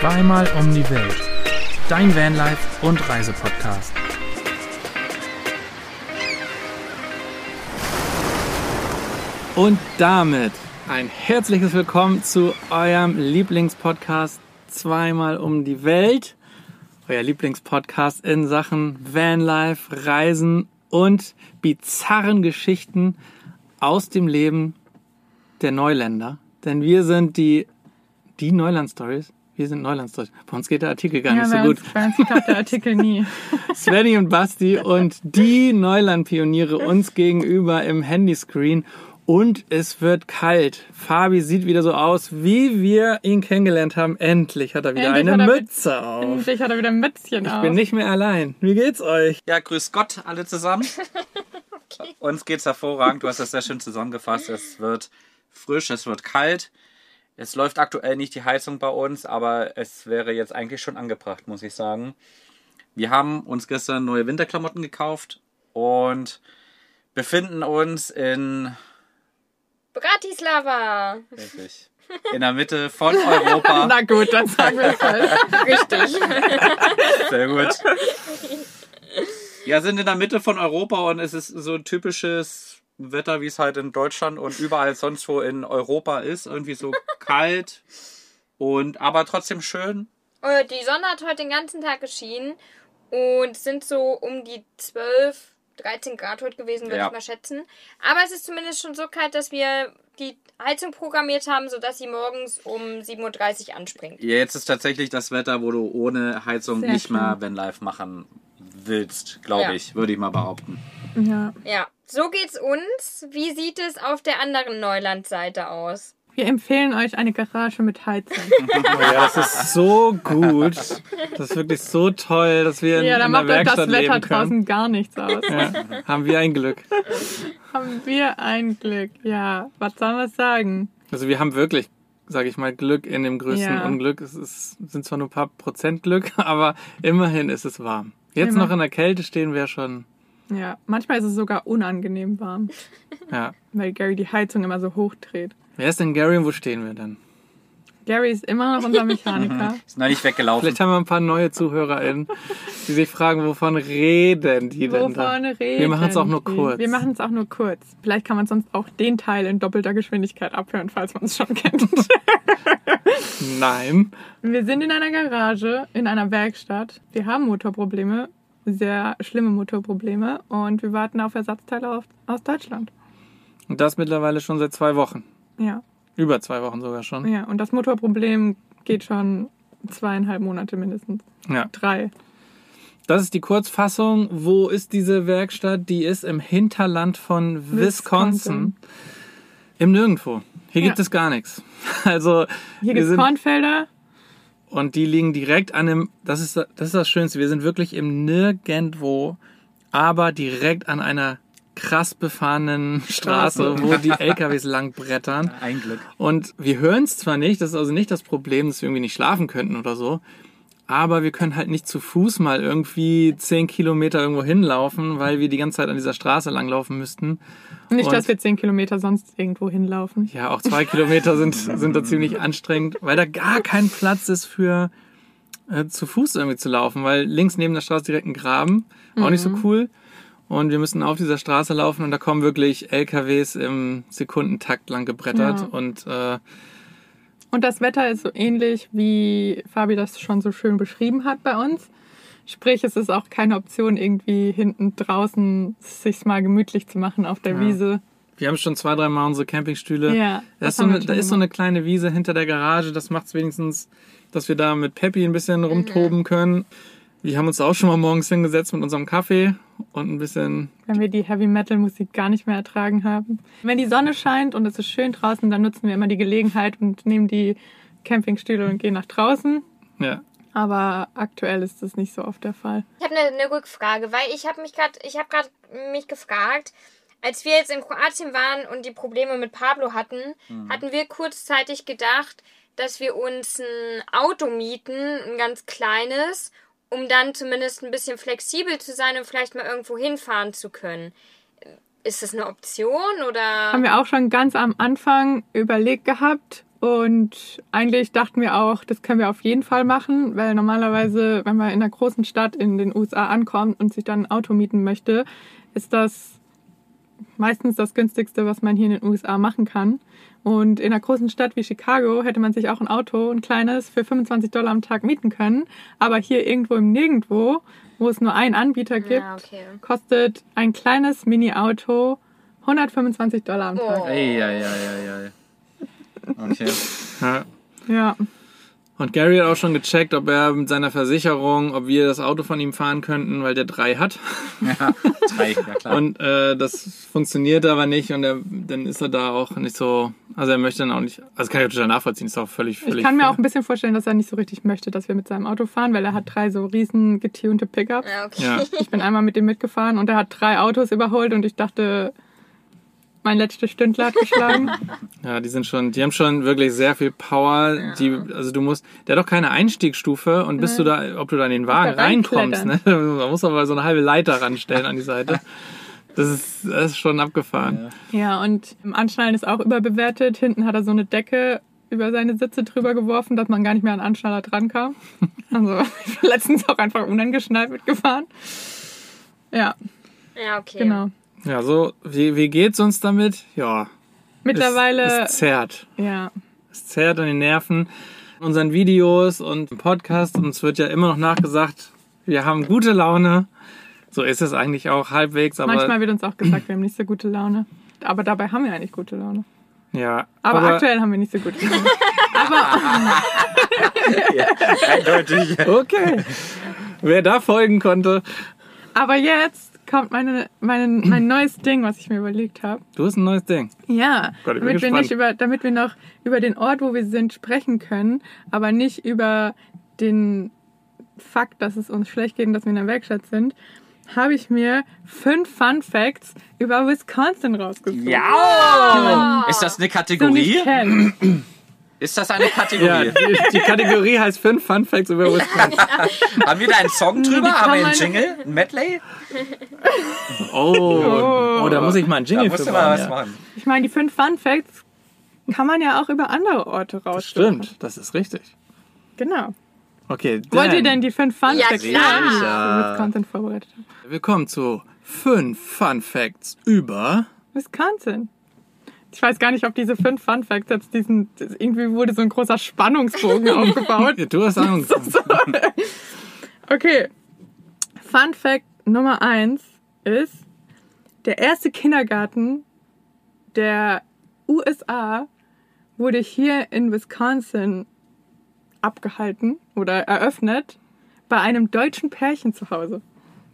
Zweimal um die Welt. Dein Vanlife und Reisepodcast. Und damit ein herzliches Willkommen zu eurem Lieblingspodcast Zweimal um die Welt. Euer Lieblingspodcast in Sachen Vanlife, Reisen und bizarren Geschichten aus dem Leben der Neuländer. Denn wir sind die, die Neuland-Stories. Wir sind Neuland-Stories. Bei uns geht der Artikel gar Ja, nicht so gut. uns, bei uns klappt der Artikel nie. Svenny und Basti und die Neuland-Pioniere uns gegenüber im Handyscreen. Und es wird kalt. Fabi sieht wieder so aus, wie wir ihn kennengelernt haben. Endlich hat er wieder Endlich eine er mit- Mütze auf. Endlich hat er wieder ein Mützchen Ich auf. bin nicht mehr allein. Wie geht's euch? Ja, grüß Gott alle zusammen. Uns geht's hervorragend. Du hast das sehr schön zusammengefasst. Es wird frisch, es wird kalt. Es läuft aktuell nicht die Heizung bei uns, aber es wäre jetzt eigentlich schon angebracht, muss ich sagen. Wir haben uns gestern neue Winterklamotten gekauft und befinden uns in, Bratislava. richtig, in der Mitte von Europa. Na gut, dann sagen wir es halt. Richtig. Sehr gut. Ja, sind in der Mitte von Europa und es ist so ein typisches Wetter, wie es halt in Deutschland und überall sonst wo in Europa ist. Irgendwie so kalt und aber trotzdem schön. Äh, Die Sonne hat heute den ganzen Tag geschienen und es sind so um die 12, 13 Grad heute gewesen, würde Ja. ich mal schätzen. Aber es ist zumindest schon so kalt, dass wir die Heizung programmiert haben, sodass sie morgens um 7.30 Uhr anspringt. Ja, jetzt ist tatsächlich das Wetter, wo du ohne Heizung Sehr nicht schön. mehr Vanlife machen willst, glaube Ja. ich, würde ich mal behaupten. Ja. Ja, so geht's uns. Wie sieht es auf der anderen Neulandseite aus? Wir empfehlen euch eine Garage mit Heizung. Oh ja, das ist so gut. Das ist wirklich so toll, dass wir in, Ja, da in der macht euch das Werkstatt Wetter leben können. draußen gar nichts aus. Ja, haben wir ein Glück. Haben wir ein Glück. Ja, was sollen wir sagen? Also wir haben wirklich, sage ich mal, Glück in dem größten Ja. Unglück. Es ist, sind zwar nur ein paar Prozent Glück, aber immerhin ist es warm. Jetzt Immer. noch in der Kälte stehen wir schon. Ja, manchmal ist es sogar unangenehm warm, Ja. weil Gary die Heizung immer so hoch dreht. Wer ist denn Gary und wo stehen wir denn? Gary ist immer noch unser Mechaniker. Ist noch nicht weggelaufen. Vielleicht haben wir ein paar neue ZuhörerInnen, die sich fragen, wovon reden die denn da? Wovon reden Wir machen es auch nur kurz. Wir machen es auch nur kurz. Vielleicht kann man sonst auch den Teil in doppelter Geschwindigkeit abhören, falls man es schon kennt. Nein. Wir sind in einer Garage, in einer Werkstatt. Wir haben Motorprobleme, sehr schlimme Motorprobleme und wir warten auf Ersatzteile aus Deutschland. Und das mittlerweile schon seit zwei Wochen. Ja, Über zwei Wochen sogar schon. ja. Und das Motorproblem geht schon zweieinhalb Monate mindestens. Ja. Drei. Das ist die Kurzfassung. Wo ist diese Werkstatt? Die ist im Hinterland von Wisconsin. Wisconsin. Im Nirgendwo. Hier gibt Ja. es gar nichts. Also Hier gibt es Kornfelder. Und die liegen direkt an dem. Das ist das ist das Schönste. Wir sind wirklich im Nirgendwo, aber direkt an einer krass befahrenen Straße, wo die LKWs lang brettern. Ein Glück. Und wir hören es zwar nicht, das ist also nicht das Problem, dass wir irgendwie nicht schlafen könnten oder so, aber wir können halt nicht zu Fuß mal irgendwie zehn Kilometer irgendwo hinlaufen, weil wir die ganze Zeit an dieser Straße langlaufen müssten. Nicht, Und- dass wir zehn Kilometer sonst irgendwo hinlaufen. Ja, auch zwei Kilometer sind, sind da ziemlich anstrengend, weil da gar kein Platz ist für äh, zu Fuß irgendwie zu laufen, weil links neben der Straße direkt ein Graben, auch nicht so cool. Und wir müssen auf dieser Straße laufen und da kommen wirklich LKWs im Sekundentakt lang gebrettert Ja. und äh, Und das Wetter ist so ähnlich, wie Fabi das schon so schön beschrieben hat bei uns. Sprich, es ist auch keine Option, irgendwie hinten draußen sich mal gemütlich zu machen auf der Ja. Wiese. Wir haben schon zwei, dreimal unsere Campingstühle. Ja, da ist, so eine, da ist so eine kleine Wiese hinter der Garage. Das macht es wenigstens, dass wir da mit Peppi ein bisschen rumtoben können. Wir haben uns auch schon mal morgens hingesetzt mit unserem Kaffee und ein bisschen. Wenn wir die Heavy Metal Musik gar nicht mehr ertragen haben. Wenn die Sonne scheint und es ist schön draußen, dann nutzen wir immer die Gelegenheit und nehmen die Campingstühle und gehen nach draußen. Ja. Aber aktuell ist das nicht so oft der Fall. Ich habe eine, eine Rückfrage, weil ich habe mich gerade, ich habe gerade mich gefragt, als wir jetzt in Kroatien waren und die Probleme mit Pablo hatten, hatten wir kurzzeitig gedacht, dass wir uns ein Auto mieten, ein ganz kleines, um dann zumindest ein bisschen flexibel zu sein und vielleicht mal irgendwo hinfahren zu können. Ist das eine Option oder? Haben wir auch schon ganz am Anfang überlegt gehabt. Und eigentlich dachten wir auch, das können wir auf jeden Fall machen, weil normalerweise, wenn man in einer großen Stadt in den USA ankommt und sich dann ein Auto mieten möchte, ist das meistens das günstigste, was man hier in den USA machen kann. Und in einer großen Stadt wie Chicago hätte man sich auch ein Auto, ein kleines, für 25 Dollar am Tag mieten können. Aber hier irgendwo im Nirgendwo, wo es nur einen Anbieter gibt, Ja, okay. kostet ein kleines Mini-Auto 125 Dollar am Tag. Oh. Ey, ei, ei, ei, ei. Okay. Ja. Und Gary hat auch schon gecheckt, ob er mit seiner Versicherung, ob wir das Auto von ihm fahren könnten, weil der drei hat. Ja, drei, ja klar. Und äh, das funktioniert aber nicht und er, dann ist er da auch nicht so, also er möchte dann auch nicht, also kann ich auch total nachvollziehen, ist auch völlig, völlig Ich kann mir auch ein bisschen vorstellen, dass er nicht so richtig möchte, dass wir mit seinem Auto fahren, weil er hat drei so riesen getunte Pickups. Ja, okay. Ja, Ich bin einmal mit ihm mitgefahren und er hat drei Autos überholt und ich dachte, mein letztes Stündler hat geschlagen. ja, die sind schon, die haben schon wirklich sehr viel Power. Die, also du musst, der hat doch keine Einstiegsstufe und bis du da, ob du da in den Wagen da reinkommst, ne? Man muss aber so eine halbe Leiter ranstellen an die Seite. Das ist, das ist schon abgefahren. ja, und im Anschnallen ist auch überbewertet. Hinten hat er so eine Decke über seine Sitze drüber geworfen, dass man gar nicht mehr an den Anschnaller dran kam. Also ich bin letztens auch einfach unangeschnallt mitgefahren. Ja, Ja, okay. genau. Ja, so, wie, wie geht's uns damit? Ja. Mittlerweile, Es, es zerrt. ja, Es zerrt an den Nerven. In unseren Videos und im Podcast uns wird ja immer noch nachgesagt, wir haben gute Laune. So ist es eigentlich auch halbwegs, aber manchmal wird uns auch gesagt, wir haben nicht so gute Laune. Aber dabei haben wir eigentlich gute Laune. ja. Aber, aktuell haben wir nicht so gute Laune. Eindeutig. Okay. Wer da folgen konnte, Aber jetzt kommt meine, mein, mein neues Ding, was ich mir überlegt habe. du hast ein neues Ding. Ja, Gott, ich bin damit wir, gespannt. nicht über, damit wir noch über den Ort, wo wir sind, sprechen können, aber nicht über den Fakt, dass es uns schlecht geht und dass wir in der Werkstatt sind, habe ich mir fünf Fun Facts über Wisconsin rausgesucht. Ja! Ist das eine Kategorie? nicht kennst. Ist das eine Ja, Kategorie? die, die Kategorie heißt fünf Fun Facts über Wisconsin. Haben wir da einen Song drüber? kann Haben wir einen Jingle? Ein Medley? Oh, oh, da muss ich mal einen Da Jingle musst für du mal was ja. machen. Ich meine, die fünf Fun Facts kann man ja auch über andere Orte Das rausfinden. stimmt, das ist richtig. Genau. Okay, Wollt ihr dann denn die fünf Fun Ja, Facts klar. die ich für Wisconsin vorbereitet habe? Willkommen zu fünf Fun Facts über Wisconsin. Ich weiß gar nicht, ob diese fünf Fun Facts jetzt diesen, irgendwie wurde so ein großer Spannungsbogen aufgebaut. Ja, Du hast Angst. Okay. Fun Fact Nummer eins ist, der erste Kindergarten der USA wurde hier in Wisconsin abgehalten oder eröffnet bei einem deutschen Pärchen zu Hause.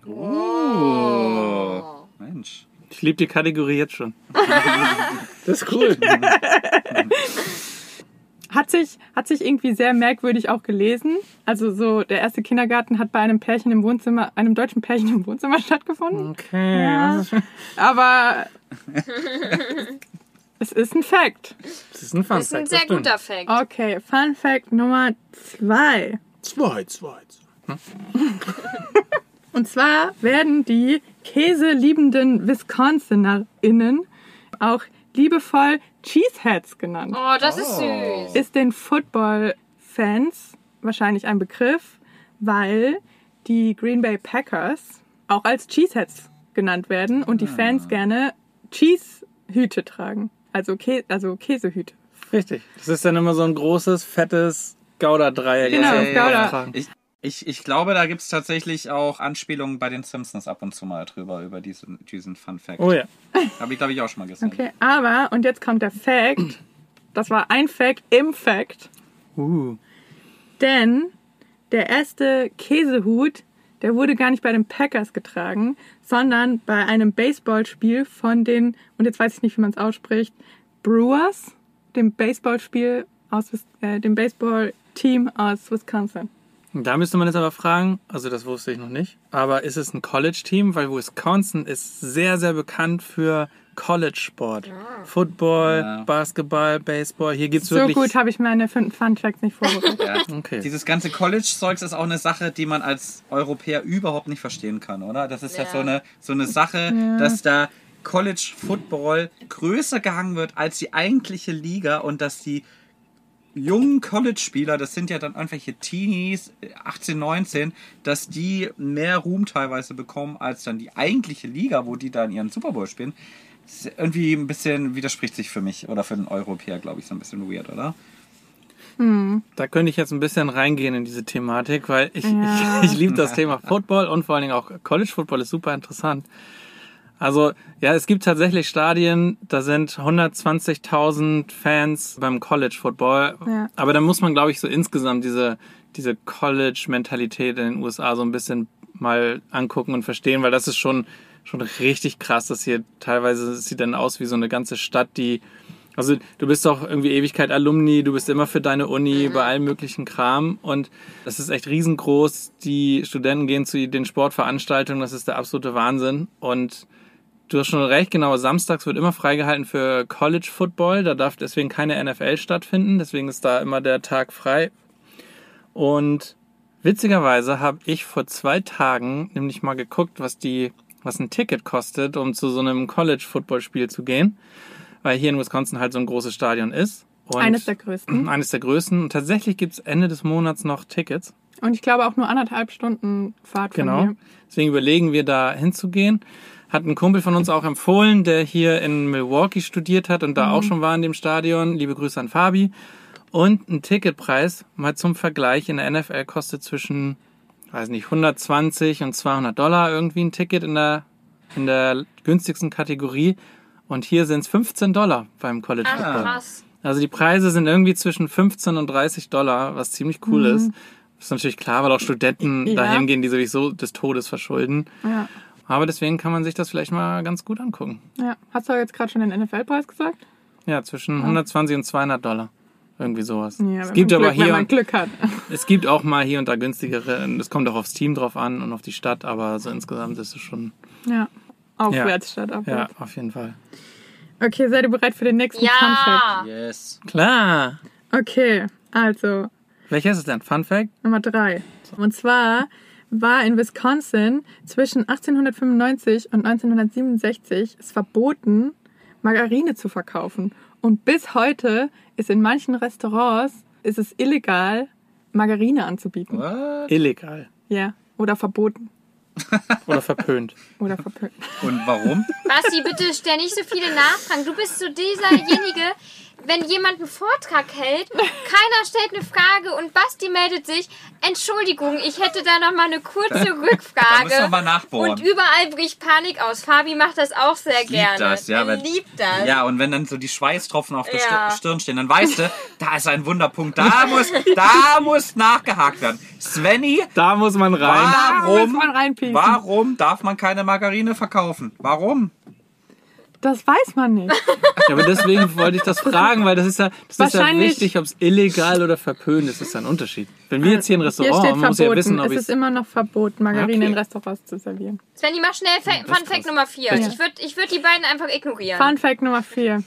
Oh. Mensch. Ich liebe die Kategorie jetzt schon. Das ist cool. Hat sich, hat sich irgendwie sehr merkwürdig auch gelesen. Also so, der erste Kindergarten hat bei einem Pärchen im Wohnzimmer, einem deutschen Pärchen im Wohnzimmer stattgefunden. Okay. Ja. Aber es ist ein Fact. das ist ein Fun Das ist ein Fact. sehr guter Fact. Okay, Fun Fact Nummer zwei. Zwei, zwei. Und zwar werden die käseliebenden WisconsinerInnen auch liebevoll Cheeseheads genannt. Oh, das ist süß. Ist den Football-Fans wahrscheinlich ein Begriff, weil die Green Bay Packers auch als Cheeseheads genannt werden und die Fans gerne Cheesehüte tragen. Also, Kä also Käsehüte. Richtig. Das ist dann immer so ein großes, fettes Gouda-Dreieck. Genau, Gouda. tragen. Ich, ich, ich glaube, da gibt es tatsächlich auch Anspielungen bei den Simpsons ab und zu mal drüber, über diesen, diesen Fun Fact. Oh ja. Habe ich, glaube ich, auch schon mal gesehen. Okay, aber, und jetzt kommt der Fact. Das war ein Fact im Fact. Uh. Denn der erste Käsehut, der wurde gar nicht bei den Packers getragen, sondern bei einem Baseballspiel von den, und jetzt weiß ich nicht, wie man es ausspricht, Brewers, dem Baseballspiel aus, äh, dem Baseballteam aus Wisconsin. Da müsste man jetzt aber fragen, also das wusste ich noch nicht, aber ist es ein College-Team? Weil Wisconsin ist sehr, sehr bekannt für College-Sport. Football, Ja. Basketball, Baseball. Hier gibt's So wirklich... gut habe ich meine fünf Fun Facts nicht vorbereitet. Ja. Okay. Dieses ganze College-Zeugs ist auch eine Sache, die man als Europäer überhaupt nicht verstehen kann, oder? Das ist ja, Ja. so, eine, so eine Sache, dass da College Football größer gehangen wird als die eigentliche Liga und dass die jungen College-Spieler, das sind ja dann irgendwelche Teenies, 18, 19, dass die mehr Ruhm teilweise bekommen als dann die eigentliche Liga, wo die dann ihren Super Bowl spielen. Das ist irgendwie ein bisschen, widerspricht sich für mich oder für den Europäer, glaube ich, so ein bisschen weird, oder? Da könnte ich jetzt ein bisschen reingehen in diese Thematik, weil ich, Ja. ich, ich liebe das Thema Football und vor allen Dingen auch College Football ist super interessant. Also ja, es gibt tatsächlich Stadien, da sind 120.000 Fans beim College Football. Ja. Aber da muss man, glaube ich, so insgesamt diese, diese College-Mentalität in den USA so ein bisschen mal angucken und verstehen, weil das ist schon, schon richtig krass, dass hier teilweise sieht dann aus wie so eine ganze Stadt, die also du bist doch irgendwie Ewigkeit Alumni, du bist immer für deine Uni bei allem möglichen Kram und das ist echt riesengroß. Die Studenten gehen zu den Sportveranstaltungen, das ist der absolute Wahnsinn und du hast schon recht, genau, samstags wird immer freigehalten für College Football, da darf deswegen keine NFL stattfinden, deswegen ist da immer der Tag frei. Und witzigerweise habe ich vor zwei Tagen nämlich mal geguckt, was die was ein Ticket kostet, um zu so einem College Football Spiel zu gehen weil hier in Wisconsin halt so ein großes Stadion ist. Und Eines der größten. Eines der größten. Und tatsächlich gibt's Ende des Monats noch Tickets. Und ich glaube auch nur anderthalb Stunden Fahrt von Genau. Deswegen überlegen wir da hinzugehen. Hat ein Kumpel von uns auch empfohlen, der hier in Milwaukee studiert hat und da auch schon war in dem Stadion. Liebe Grüße an Fabi. Und ein Ticketpreis, mal zum Vergleich, in der NFL kostet zwischen, weiß nicht, 120 und 200 Dollar irgendwie ein Ticket in der, in der günstigsten Kategorie. Und hier sind's 15 Dollar beim College Ach, Football. krass. Also die Preise sind irgendwie zwischen 15 und 30 Dollar, was ziemlich cool ist. Ist natürlich klar, weil auch Studenten Ja. dahin gehen, die sowieso des Todes verschulden. Ja. Aber deswegen kann man sich das vielleicht mal ganz gut angucken. ja. Hast du jetzt gerade schon den NFL-Preis gesagt? Ja, zwischen 120 und 200 Dollar. Irgendwie sowas. Ja, es wenn gibt aber Glück, wenn hier, man Glück hat. es gibt auch mal hier und da günstigere. Es kommt auch aufs Team drauf an und auf die Stadt, aber so insgesamt ist es schon, Ja. Aufwärts statt ja, abwärts. auf jeden Fall. Okay, seid ihr bereit für den nächsten Fun Fact? Ja. Yes. Klar. Okay, also Welcher ist es denn? Fun Fact? Nummer drei. Und zwar war in Wisconsin zwischen 1895 und 1967 es verboten, Margarine zu verkaufen. Und bis heute ist in manchen Restaurants ist es illegal, Margarine anzubieten. What? Illegal. Ja, oder verboten Oder verpönt. oder verpönt. Und warum? Basti, bitte stell nicht so viele Nachfragen. Du bist so dieserjenige, wenn jemand einen Vortrag hält, keiner stellt eine Frage und Basti meldet sich. Entschuldigung, ich hätte da noch mal eine kurze Da müssen wir Rückfrage. mal nachbohren. Und überall bricht Panik aus. Fabi macht das auch sehr liebt gerne. das, ja, wenn- liebt das. Ja, und wenn dann so die Schweißtropfen auf der Ja. Stir- Stirn stehen, dann weißt du, da ist ein Wunderpunkt. Da muss, da muss nachgehakt werden. Svenny, Da muss man rein. Da muss warum, man warum darf man keine Margarine verkaufen? Warum? Das weiß man nicht. Ja, aber deswegen wollte ich das fragen, weil das ist ja, das ist ja wichtig, ob es illegal oder verpönt ist. Das ist ja ein Unterschied. Wenn wir jetzt hier ein Restaurant haben, muss ja verboten. wissen, ob es ich ist immer noch verboten, Margarine Okay. in Restaurants zu servieren. Svenny, mach schnell Fa das ist Fun Fact krass. Nummer 4. Ja. Ich würde ich würd die beiden einfach ignorieren. Fun Fact Nummer 4.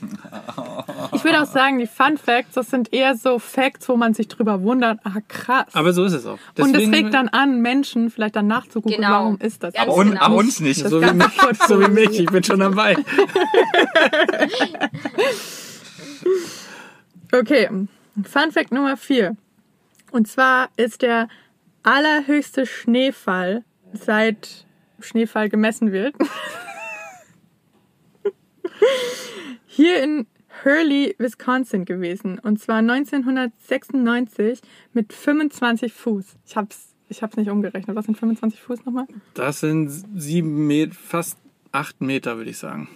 Ich würde auch sagen, die Fun Facts, das sind eher so Facts, wo man sich drüber wundert. Ah, krass. Aber so ist es auch. Und es Deswegen- regt dann an, Menschen vielleicht dann nachzugucken, Genau. warum ist das. Aber, un, genau. aber uns nicht. Das so wie, mich, so wie mich, ich bin schon dabei. Okay, Fun Fact Nummer 4. Und zwar ist der allerhöchste Schneefall, seit Schneefall gemessen wird, hier in Hurley, Wisconsin gewesen. Und zwar 1996 mit 25 Fuß. Ich hab's, ich hab's nicht umgerechnet. Was sind 25 Fuß nochmal? Das sind sieben Meter, fast acht Meter, würde ich sagen.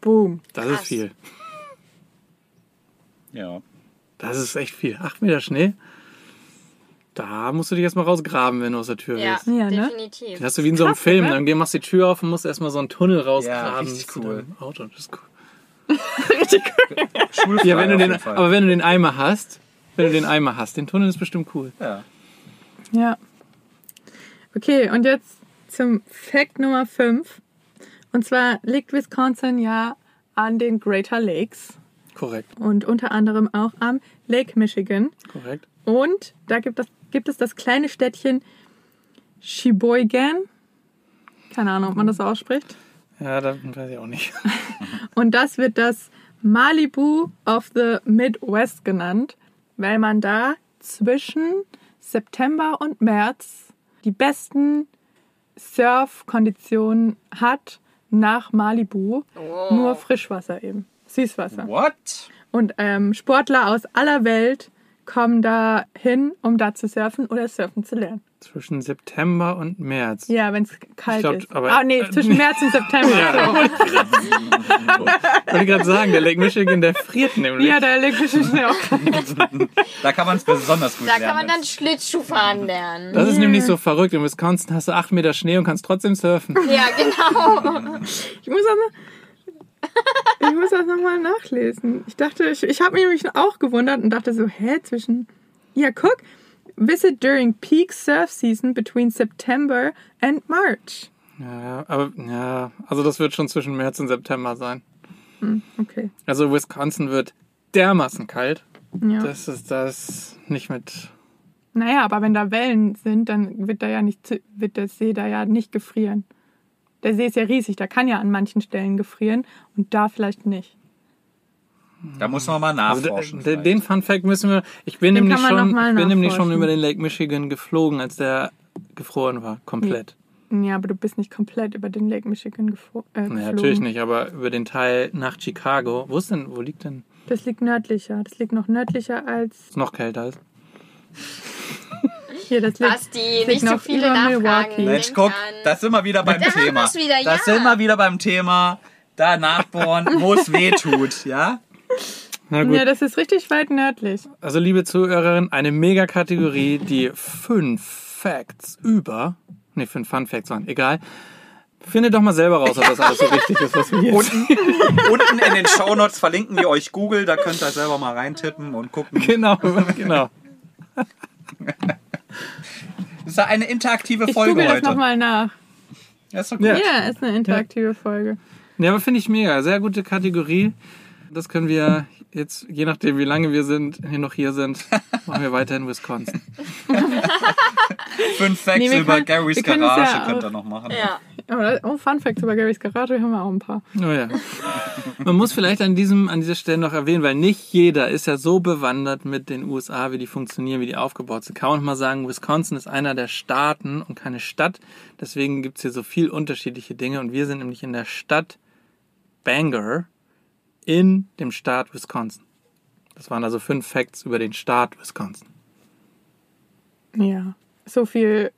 Boom. Das Krass. ist viel. Ja. Das ist echt viel. Acht Meter Schnee. Da musst du dich erstmal rausgraben, wenn du aus der Tür ja, willst. Ja, ne? definitiv. Das hast du wie in so einem Krass, Film. oder? Dann geh- machst du die Tür auf und musst erstmal so einen Tunnel rausgraben. richtig bis zu cool. Auto. Das ist cool. Schulfrei Ja, wenn du den, aber wenn du den Eimer hast, wenn du den Eimer hast, den Tunnel ist bestimmt cool. ja. Ja. Okay, und jetzt zum Fact Nummer 5. Und zwar liegt Wisconsin ja an den Greater Lakes Korrekt, und unter anderem auch am Lake Michigan. korrekt. Und da gibt es, gibt es das kleine Städtchen Sheboygan. Keine Ahnung, ob man das so ausspricht. Ja, da weiß ich auch nicht. Und das wird das Malibu of the Midwest genannt, weil man da zwischen September und März die besten Surfkonditionen hat nach Malibu. Oh. Nur Frischwasser eben, Süßwasser. What? Und ähm, Sportler aus aller Welt kommen da hin, um da zu surfen oder surfen zu lernen. Zwischen September und März. Ja, wenn es kalt glaub, ist. aber- ah, nee, äh, zwischen März und September. Ja. Wollte ich gerade sagen, der Lake Michigan, der friert nämlich. Ja, der elektrische Schnee auch kalt. Da kann man es besonders gut Da lernen. kann man dann Schlittschuh fahren lernen. Das ist nämlich so verrückt. In Wisconsin hast du acht Meter Schnee und kannst trotzdem surfen. Ja, genau. Ich muss noch, ich muss das nochmal nachlesen. Ich dachte, ich, ich habe mich nämlich auch gewundert und dachte so, hä, zwischen. Ja, guck. Visit during peak surf season between September and March. Ja, aber ja, also das wird schon zwischen März und September sein. Okay. Also Wisconsin wird dermaßen kalt. Ja. Das ist das nicht mit. Naja, aber wenn da Wellen sind, dann wird da ja nicht, wird der See da ja nicht gefrieren. Der See ist ja riesig, da kann ja an manchen Stellen gefrieren und da vielleicht nicht. Da muss man mal Also nachforschen. de- den Fun Fact müssen wir. Ich bin Den nämlich kann man schon, noch mal ich bin nämlich schon über den Lake Michigan geflogen, als der gefroren war, komplett. Ja, aber du bist nicht komplett über den Lake Michigan gefo- äh, geflogen. Naja, natürlich nicht, aber über den Teil nach Chicago. Wo ist denn, wo liegt denn? Das liegt nördlicher. Das liegt noch nördlicher als Ist noch kälter ist. Hier. Das Basti, nicht so viele Nachfragen. Mensch, guck, an- da sind wir wieder beim Da Thema. wieder, Da ja. sind wir wieder beim Thema. Da nachbohren, wo es weh tut, ja? Na gut. Ja, das ist richtig weit nördlich. Also, liebe Zuhörerin, eine Mega-Kategorie, die fünf Facts über. Ne, fünf Fun Facts waren. Egal. Findet doch mal selber raus, ob das alles so richtig ist, was wir hier Unten, unten in den Shownotes verlinken wir euch Google, da könnt ihr selber mal reintippen und gucken. Genau, genau. Das ist ja eine interaktive Ich Folge google das heute. nochmal nach. Ja, ist doch gut. Ja. Ja, ist eine interaktive Folge. Ja, aber finde ich mega. Sehr gute Kategorie. Das können wir jetzt, je nachdem wie lange wir sind, hier noch hier sind, machen wir weiter in Wisconsin. Fünf Facts Nee, wir über können- Garys wir können es Garage ja könnt ihr noch machen. Ja. Aber, oh, Fun Facts über Garys Garage haben wir auch ein paar. Oh ja. Man muss vielleicht an diesem, an dieser Stelle noch erwähnen, weil nicht jeder ist ja so bewandert mit den USA, wie die funktionieren, wie die aufgebaut sind. Kann man mal sagen, Wisconsin ist einer der Staaten und keine Stadt. Deswegen gibt's hier so viel unterschiedliche Dinge. Und wir sind nämlich in der Stadt Bangor in dem Staat Wisconsin. Das waren also fünf Facts über den Staat Wisconsin. Ja. So viel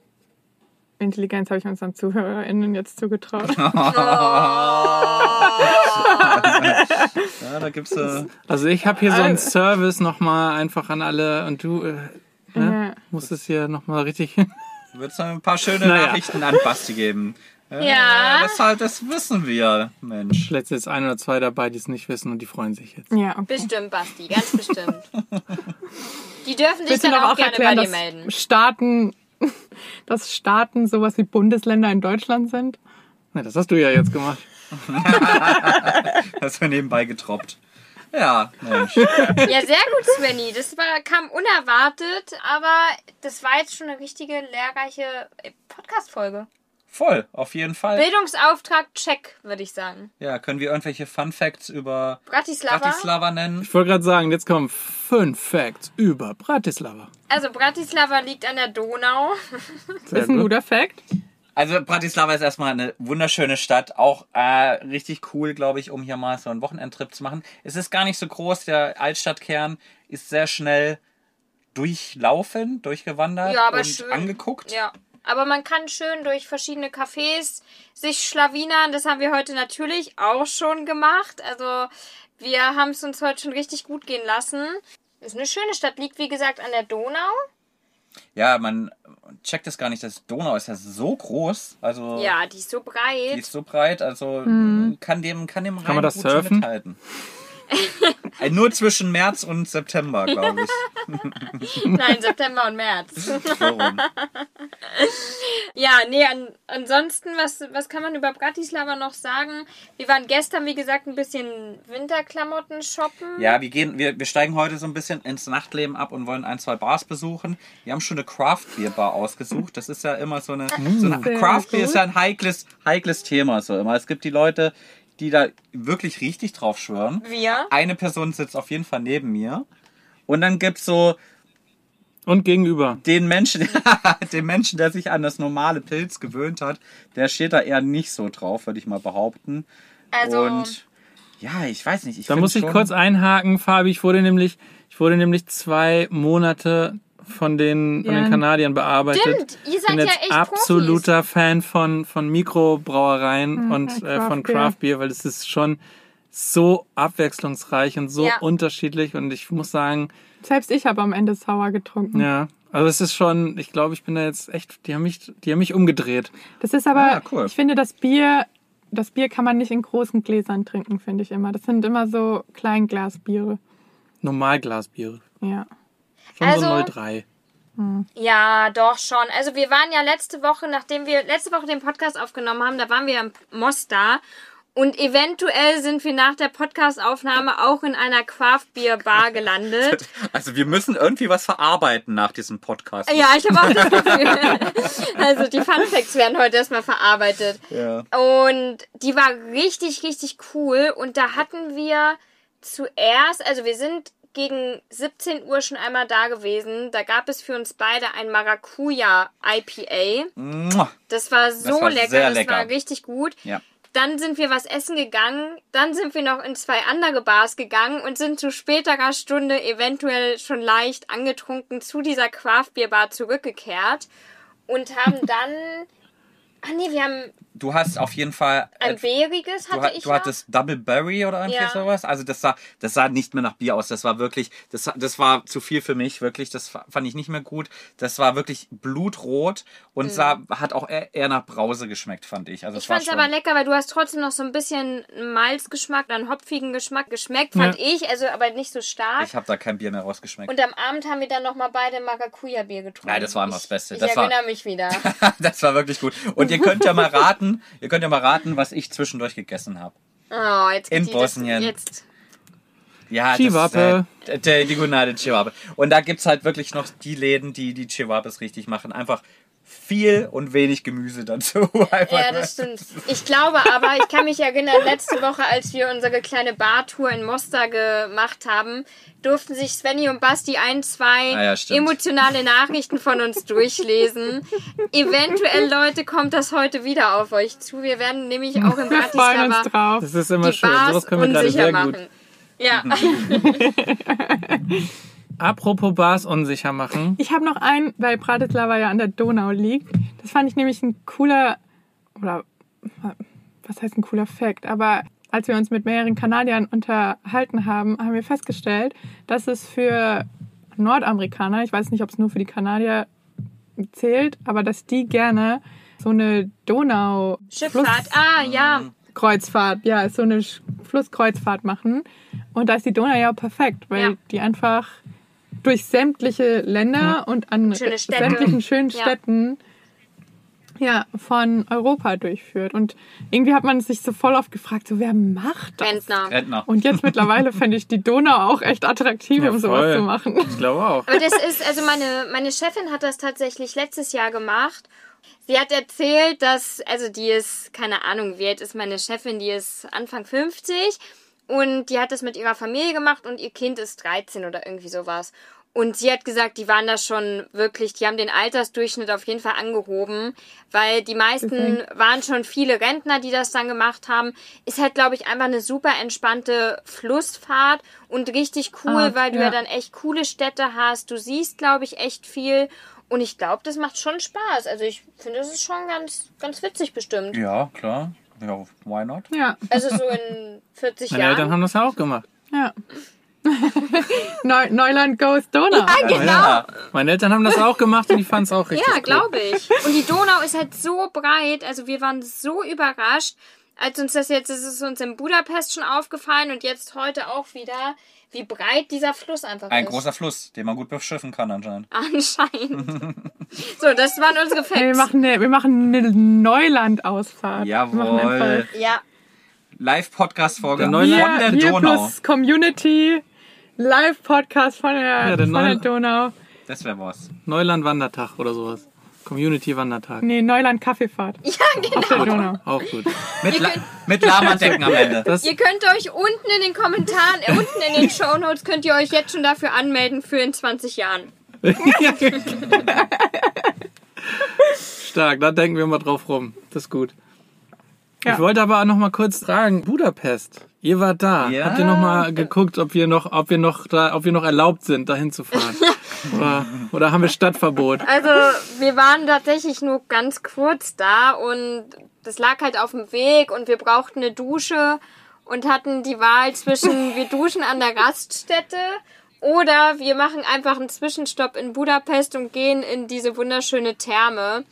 Intelligenz habe ich unseren ZuhörerInnen jetzt zugetraut. Ja, da gibt's äh, Also ich habe hier so einen Service nochmal einfach an alle und du äh, ne, Ja. musst es hier nochmal richtig hin. wird's noch ein paar schöne Naja. Nachrichten an Basti geben. Ja. Das, halt, das wissen wir, Mensch. Vielleicht sind jetzt ein oder zwei dabei, die es nicht wissen und die freuen sich jetzt. Ja, okay. Bestimmt, Basti, ganz bestimmt. Die dürfen sich dann noch auch, auch gerne erklären, bei dir dass melden. Staaten, dass Staaten sowas wie Bundesländer in Deutschland sind? Ne, das hast du ja jetzt gemacht. Das wir nebenbei getroppt. Ja, Mensch. Ja, sehr gut, Svenny. Das war, kam unerwartet, aber das war jetzt schon eine richtige lehrreiche äh, Podcast-Folge. Voll, auf jeden Fall. Bildungsauftrag, check, würde ich sagen. Ja, können wir irgendwelche Fun Facts über Bratislava. Bratislava nennen? Ich wollte gerade sagen, jetzt kommen fünf Facts über Bratislava. Also Bratislava liegt an der Donau. Sehr ist ein gut. guter Fact. Also Bratislava ist erstmal eine wunderschöne Stadt, auch äh, richtig cool, glaube ich, um hier mal so einen Wochenendtrip zu machen. Es ist gar nicht so groß, der Altstadtkern ist sehr schnell durchlaufen, durchgewandert Ja, aber und schön. angeguckt. Ja. Aber man kann schön durch verschiedene Cafés sich schlawinern. Das haben wir heute natürlich auch schon gemacht. Also wir haben es uns heute schon richtig gut gehen lassen. Ist eine schöne Stadt, liegt wie gesagt an der Donau. Ja, man checkt es gar nicht, das Donau ist ja so groß, also Ja, die ist so die breit. ist so breit, also kann dem kann dem Rhein man das gut surfen? mithalten. Äh, Nur zwischen März und September, glaube ich. Nein, September und März. So rum. Ja, nee, an, ansonsten, was, was kann man über Bratislava noch sagen? Wir waren gestern, wie gesagt, ein bisschen Winterklamotten shoppen. Ja, wir gehen, wir, wir steigen heute so ein bisschen ins Nachtleben ab und wollen ein, zwei Bars besuchen. Wir haben schon eine Craft Beer Bar ausgesucht. Das ist ja immer so eine, so eine Craft Beer ist ja ein heikles, heikles Thema so immer. Es gibt die Leute, die da wirklich richtig drauf schwören. Wir? Eine Person sitzt auf jeden Fall neben mir. Und dann gibt's so Und gegenüber. den Menschen, den Menschen, der sich an das normale Pilz gewöhnt hat, der steht da eher nicht so drauf, würde ich mal behaupten. Also- Und ja, ich weiß nicht. Ich Da muss ich schon- kurz einhaken, Fabi. Ich wurde nämlich, ich wurde nämlich zwei Monate von den, von Ja. den Kanadiern bearbeitet. Stimmt, ihr Ich seid bin ja jetzt echt absoluter Fan von, von Mikrobrauereien Mhm, und äh, Craft von. Craft Beer, weil es ist schon so abwechslungsreich und so Ja. unterschiedlich und ich muss sagen, Selbst ich habe am Ende sauer getrunken. ja, also es ist schon, ich glaube, ich bin da jetzt echt, die haben mich, die haben mich umgedreht. Das ist aber, Ah, cool. ich finde, das Bier, das Bier kann man nicht in großen Gläsern trinken, finde ich immer. Das sind immer so Kleinglasbiere. Normalglasbiere. Ja. Schon Also- so 03. Ja, doch schon. Also wir waren ja letzte Woche, nachdem wir letzte Woche den Podcast aufgenommen haben, da waren wir im Mostar. Und eventuell sind wir nach der Podcastaufnahme auch in einer Craft Beer Bar gelandet. Also wir müssen irgendwie was verarbeiten nach diesem Podcast. Ja, ich habe auch das Gefühl. Also die Fun Facts werden heute erstmal verarbeitet. Ja. Und die war richtig, richtig cool. Und da hatten wir zuerst, also wir sind gegen 17 Uhr schon einmal da gewesen. Da gab es für uns beide ein Maracuja IPA. Das war so war lecker, das lecker. war richtig gut. Ja. Dann sind wir was essen gegangen, dann sind wir noch in zwei andere Bars gegangen und sind zu späterer Stunde eventuell schon leicht angetrunken zu dieser Craft Beer Bar zurückgekehrt und haben dann Ah nee, wir haben Du hast auf jeden Fall. ein äh, Bäriges Du, hatte hat- ich du noch. hattest Double Berry oder irgendwie Ja. sowas. Also das sah, das sah nicht mehr nach Bier aus. Das war wirklich, das, das war zu viel für mich, wirklich. Das fa- fand ich nicht mehr gut. Das war wirklich blutrot und sah, hat auch eher, nach Brause geschmeckt, fand ich. Also Mhm. Ich es war fand's schon, aber lecker, weil du hast trotzdem noch so ein bisschen Malzgeschmack, einen hopfigen Geschmack geschmeckt, fand Ja. ich, also aber nicht so stark. Ich habe da kein Bier mehr rausgeschmeckt. und am Abend haben wir dann noch mal beide Maracuja-Bier getrunken. Nein, das war immer ich, das Beste. Ich Das war- erinnere mich wieder. das war wirklich gut. Und ihr könnt ja mal raten, ihr könnt ja mal raten, was ich zwischendurch gegessen habe. Oh, jetzt In Bosnien. Jetzt. Ja, Chihuahua. Das, äh, der, die Gunade Chihuahua. Und da gibt's halt wirklich noch die Läden, die die Chihuahuas richtig machen. Einfach viel und wenig Gemüse dazu. Ja, das stimmt. Ich glaube aber, ich kann mich erinnern, letzte Woche, als wir unsere kleine Bartour in Mostar gemacht haben, durften sich Svenny und Basti ein, zwei Ah ja, emotionale Nachrichten von uns durchlesen. Eventuell, Leute, kommt das heute wieder auf euch zu. Wir werden nämlich auch uns Bratislava drauf. Das ist immer die schön. Bars Sowas können wir gerade unsicher sehr machen. gut. Ja, Apropos Bars unsicher machen. Ich habe noch einen, weil Bratislava ja an der Donau liegt. Das fand ich nämlich ein cooler, oder was heißt ein cooler Fact, aber als wir uns mit mehreren Kanadiern unterhalten haben, haben wir festgestellt, dass es für Nordamerikaner, ich weiß nicht, ob es nur für die Kanadier zählt, aber dass die gerne so eine Donau Schifffahrt. Ah, ja. Kreuzfahrt, ja, so eine Flusskreuzfahrt machen. Und da ist die Donau ja perfekt, weil Ja. die einfach durch sämtliche Länder und an Schöne Städte. sämtlichen schönen Ja. Städten ja, von Europa durchführt. Und irgendwie hat man sich so voll oft gefragt, so wer macht das? Rentner. Rentner. Und jetzt mittlerweile fände ich die Donau auch echt attraktiv, Ja, um sowas voll. zu machen. Ich glaube auch. Aber das ist, also meine, meine Chefin hat das tatsächlich letztes Jahr gemacht. Sie hat erzählt, dass, also die ist, keine Ahnung, wie alt ist meine Chefin, die ist Anfang 50 und die hat das mit ihrer Familie gemacht und ihr Kind ist 13 oder irgendwie sowas. Und sie hat gesagt, die waren da schon wirklich, die haben den Altersdurchschnitt auf jeden Fall angehoben, weil die meisten waren schon viele Rentner, die das dann gemacht haben. Ist halt, glaube ich, einfach eine super entspannte Flussfahrt und richtig cool, Ah, weil du ja ja. dann echt coole Städte hast. Du siehst, glaube ich, echt viel. Und ich glaube, das macht schon Spaß. Also ich finde, das ist schon ganz, ganz witzig bestimmt. Ja, klar. Ja, why not? Ja, Also so in 40 Meine Eltern Jahren. haben das ja auch gemacht. ja. Neu Neuland Goes Donau. Ja, genau. Ja. Meine Eltern haben das auch gemacht und ich fand es auch richtig Ja, cool. glaube ich. Und die Donau ist halt so breit. Also wir waren so überrascht, als uns das jetzt, es ist uns in Budapest schon aufgefallen und jetzt heute auch wieder, wie breit dieser Fluss einfach Ein ist. großer Fluss, den man gut beschiffen kann anscheinend. Anscheinend. so, das waren unsere Facts. Wir machen eine, wir machen eine Neuland-Ausfahrt. Wir machen Jawohl. ja, Live-Podcast-Folge von Neuland- der Donau. plus Community, Live-Podcast von der, Ja, der von der Neuland- Donau. Das wäre was. Neuland Wandertag oder sowas. Community-Wandertag. Nee, Neuland Kaffeefahrt. Ja, genau. Auf der Donau. Auch gut. Mit, La mit Lamadecken am Ende. Das, Ihr könnt euch unten in den Kommentaren, äh, unten in den Shownotes, könnt ihr euch jetzt schon dafür anmelden für in 20 Jahren. stark, da denken wir mal drauf rum. Das ist gut. Ja. Ich wollte aber auch noch mal kurz fragen, Budapest. Ihr wart da. Ja. Habt ihr noch mal geguckt, ob wir noch, ob wir noch da, ob wir noch erlaubt sind, dahin zu fahren? oder, oder haben wir Stadtverbot? Also, wir waren tatsächlich nur ganz kurz da und das lag halt auf dem Weg und wir brauchten eine Dusche und hatten die Wahl zwischen wir duschen an der Raststätte oder wir machen einfach einen Zwischenstopp in Budapest und gehen in diese wunderschöne Therme.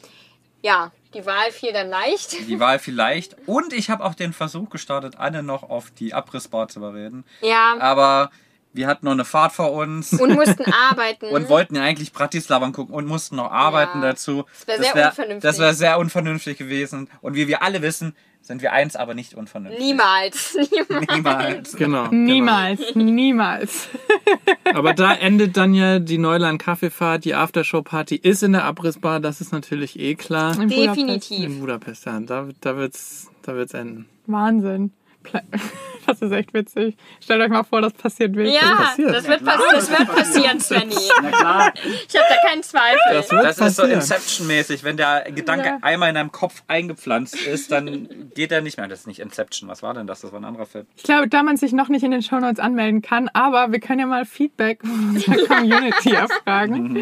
Ja, die Wahl fiel dann leicht. Die Wahl vielleicht. Und ich habe auch den Versuch gestartet, Anne noch auf die Abrissbar zu überreden. Ja, Aber wir hatten noch eine Fahrt vor uns. und mussten arbeiten. und wollten ja eigentlich Bratislava gucken und mussten noch arbeiten Ja. dazu. Das wär sehr wär- unvernünftig. Das wäre sehr unvernünftig gewesen. Und wie wir alle wissen, sind wir eins aber nicht unvernünftig. Niemals. Niemals. Niemals. Genau. Niemals, niemals. Genau. Aber da endet dann ja die Neuland Kaffeefahrt, die Aftershow-Party ist in der Abrissbar, das ist natürlich eh klar. In Budapest. Definitiv. In Budapest, ja. Da, da wird's, da wird's enden. Wahnsinn. Pla- Das ist echt witzig. Stellt euch mal vor, das passiert wirklich. Ja, passiert. das wird, pass das wird passieren, Svenny. Na klar. Ich habe da keinen Zweifel. Das wird Das ist so passieren. Inception-mäßig. Wenn der Gedanke Ja. einmal in deinem Kopf eingepflanzt ist, dann geht er nicht mehr. Das ist nicht Inception. Was war denn das? Das war ein anderer Film. Ich glaube, da man sich noch nicht in den Shownotes anmelden kann, aber wir können ja mal Feedback von unserer Community erfragen.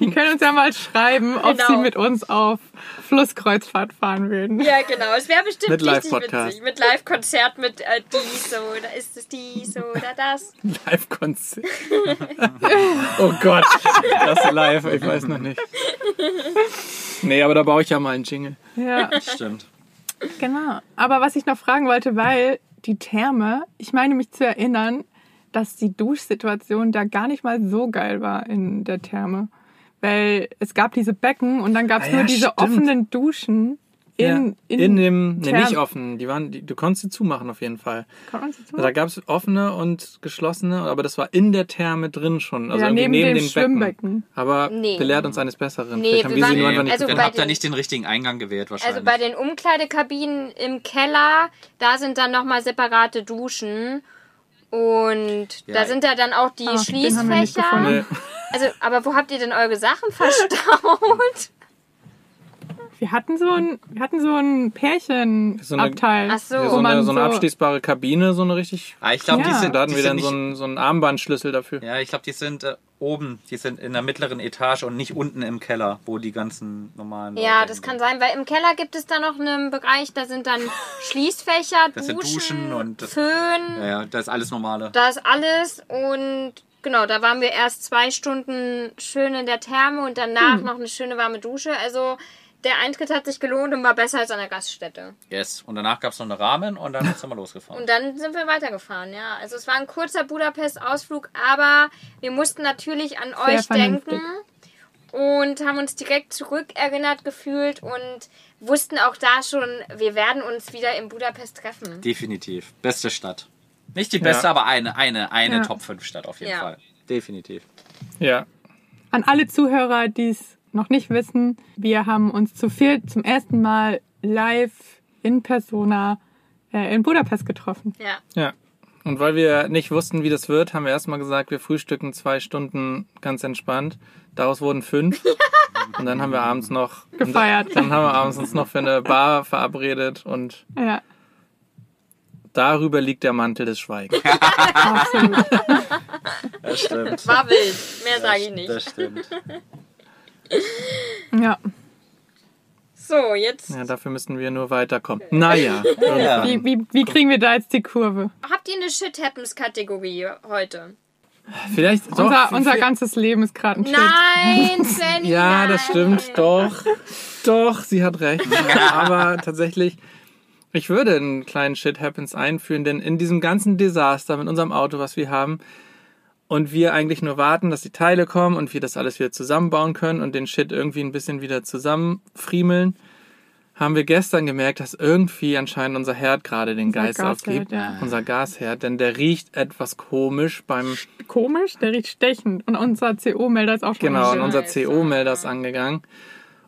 Die können uns ja mal schreiben, ob Genau. sie mit uns auf Flusskreuzfahrt fahren würden. Ja, genau. Es wäre bestimmt Mit richtig Live-Podcast. witzig. Mit Live-Konzert, mit äh, dies oder ist es dies oder das. Live-Konzert. oh Gott, das live, ich weiß noch nicht. Nee, aber da baue ich ja mal einen Jingle. Ja, Stimmt. genau. Aber was ich noch fragen wollte, weil die Therme, ich meine mich zu erinnern, dass die Duschsituation da gar nicht mal so geil war in der Therme. Weil es gab diese Becken und dann gab es Ah ja, nur diese stimmt. offenen Duschen in, ja, in, dem, nee, nicht offen. Die waren, die, du konntest sie zumachen auf jeden Fall. Man sie? Da gab es offene und geschlossene, aber das war in der Therme drin schon. Also Ja, neben neben dem den Becken. Schwimmbecken. Aber Nee. belehrt uns eines Besseren. Nee, Vielleicht haben wir wir sie waren- nur einfach nicht also Dann bei habt ihr den- nicht den richtigen Eingang gewählt wahrscheinlich. Also bei den Umkleidekabinen im Keller, da sind dann nochmal separate Duschen. Und Ja. da sind da dann auch die Ah, Schließfächer. Also, aber wo habt ihr denn eure Sachen verstaut? Wir hatten so ein, wir hatten so ein Pärchenabteil. Ach so. Ja, wo so, man eine, so eine abschließbare Kabine, so eine richtig. ah, ich glaube, Ja. die sind, Da hatten die wir sind dann nicht, so einen, so einen Armbandschlüssel dafür. Ja, ich glaube, die sind äh, oben. Die sind in der mittleren Etage und nicht unten im Keller, wo die ganzen normalen. Ja, Leute das sind. kann sein, weil im Keller gibt es da noch einen Bereich, da sind dann Schließfächer, Das sind Duschen, Duschen und das- Föhn, Ja, ja, das ist alles normale. da ist alles und genau, da waren wir erst zwei Stunden schön in der Therme und danach noch eine schöne warme Dusche. Also der Eintritt hat sich gelohnt und war besser als an der Gaststätte. Yes. Und danach gab es noch eine Rahmen und dann sind wir losgefahren. Und dann sind wir weitergefahren, ja. Also es war ein kurzer Budapest-Ausflug, aber wir mussten natürlich an Sehr euch vernünftig. denken und haben uns direkt zurückerinnert gefühlt und wussten auch da schon, wir werden uns wieder in Budapest treffen. Definitiv. Beste Stadt. Nicht die beste, Ja. aber eine, eine, eine Ja. Top 5 Stadt auf jeden Ja. Fall. Definitiv. Ja. An alle Zuhörer, die es noch nicht wissen, wir haben uns zu viert zum ersten Mal live in Persona äh, in Budapest getroffen. Ja. Ja. Und weil wir nicht wussten, wie das wird, haben wir erstmal gesagt, wir frühstücken zwei Stunden ganz entspannt. Daraus wurden fünf. Und dann haben wir abends noch Gefeiert. Dann haben wir abends uns noch für eine Bar verabredet und Ja, darüber liegt der Mantel des Schweigens. absolut. Das stimmt. War wild, mehr sage ich nicht. Das stimmt. Ja. So, jetzt Ja, dafür müssen wir nur weiterkommen. Naja, Ja. Wie, wie, wie kriegen wir da jetzt die Kurve? habt ihr eine Shit Happens Kategorie heute? vielleicht doch. unser, unser ganzes Leben ist gerade ein Shit. Nein, Svenny. Ja, nein. das stimmt, doch. Doch, sie hat recht. Aber tatsächlich, ich würde einen kleinen Shit Happens einführen, denn in diesem ganzen Desaster mit unserem Auto, was wir haben, und wir eigentlich nur warten, dass die Teile kommen und wir das alles wieder zusammenbauen können und den Shit irgendwie ein bisschen wieder zusammenfriemeln, haben wir gestern gemerkt, dass irgendwie anscheinend unser Herd gerade den Unser Geist Gasherd, aufgibt. ja. Unser Gasherd, denn der riecht etwas komisch beim Komisch, der riecht stechend. Und unser CO-Melder ist auch schon Genau, und unser. CO-Melder ist angegangen.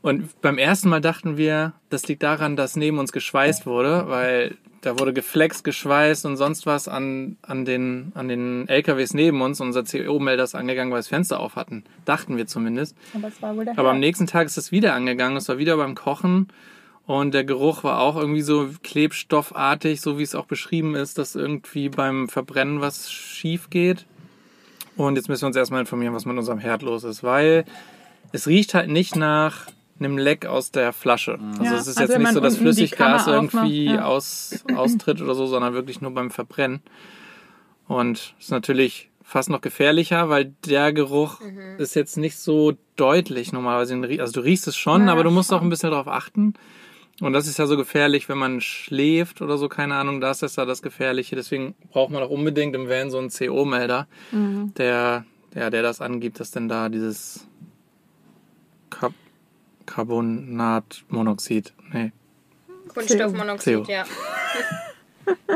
Und beim ersten Mal dachten wir, das liegt daran, dass neben uns geschweißt wurde, weil da wurde geflext, geschweißt und sonst was an, an, den, an den LKWs neben uns. Unser CO-Melder ist angegangen, weil wir das Fenster auf hatten. Dachten wir zumindest. Aber es war wohl der Aber am nächsten Tag ist es wieder angegangen. Es war wieder beim Kochen. Und der Geruch war auch irgendwie so klebstoffartig, so wie es auch beschrieben ist, dass irgendwie beim Verbrennen was schief geht. Und jetzt müssen wir uns erstmal informieren, was mit unserem Herd los ist, weil es riecht halt nicht nach einem Leck aus der Flasche. Also Ja, es ist also jetzt nicht so, dass Flüssiggas aufmacht, irgendwie ja. aus, austritt oder so, sondern wirklich nur beim Verbrennen. Und ist natürlich fast noch gefährlicher, weil der Geruch ist jetzt nicht so deutlich normalerweise. Also du riechst es schon, Ja, aber du musst schon. auch ein bisschen darauf achten. Und das ist ja so gefährlich, wenn man schläft oder so, keine Ahnung, das ist ja das Gefährliche. Deswegen braucht man auch unbedingt im Van so einen CO-Melder, Mhm. der, der, der das angibt, dass denn da dieses Carbonatmonoxid, nee, Kunststoffmonoxid, CO. ja.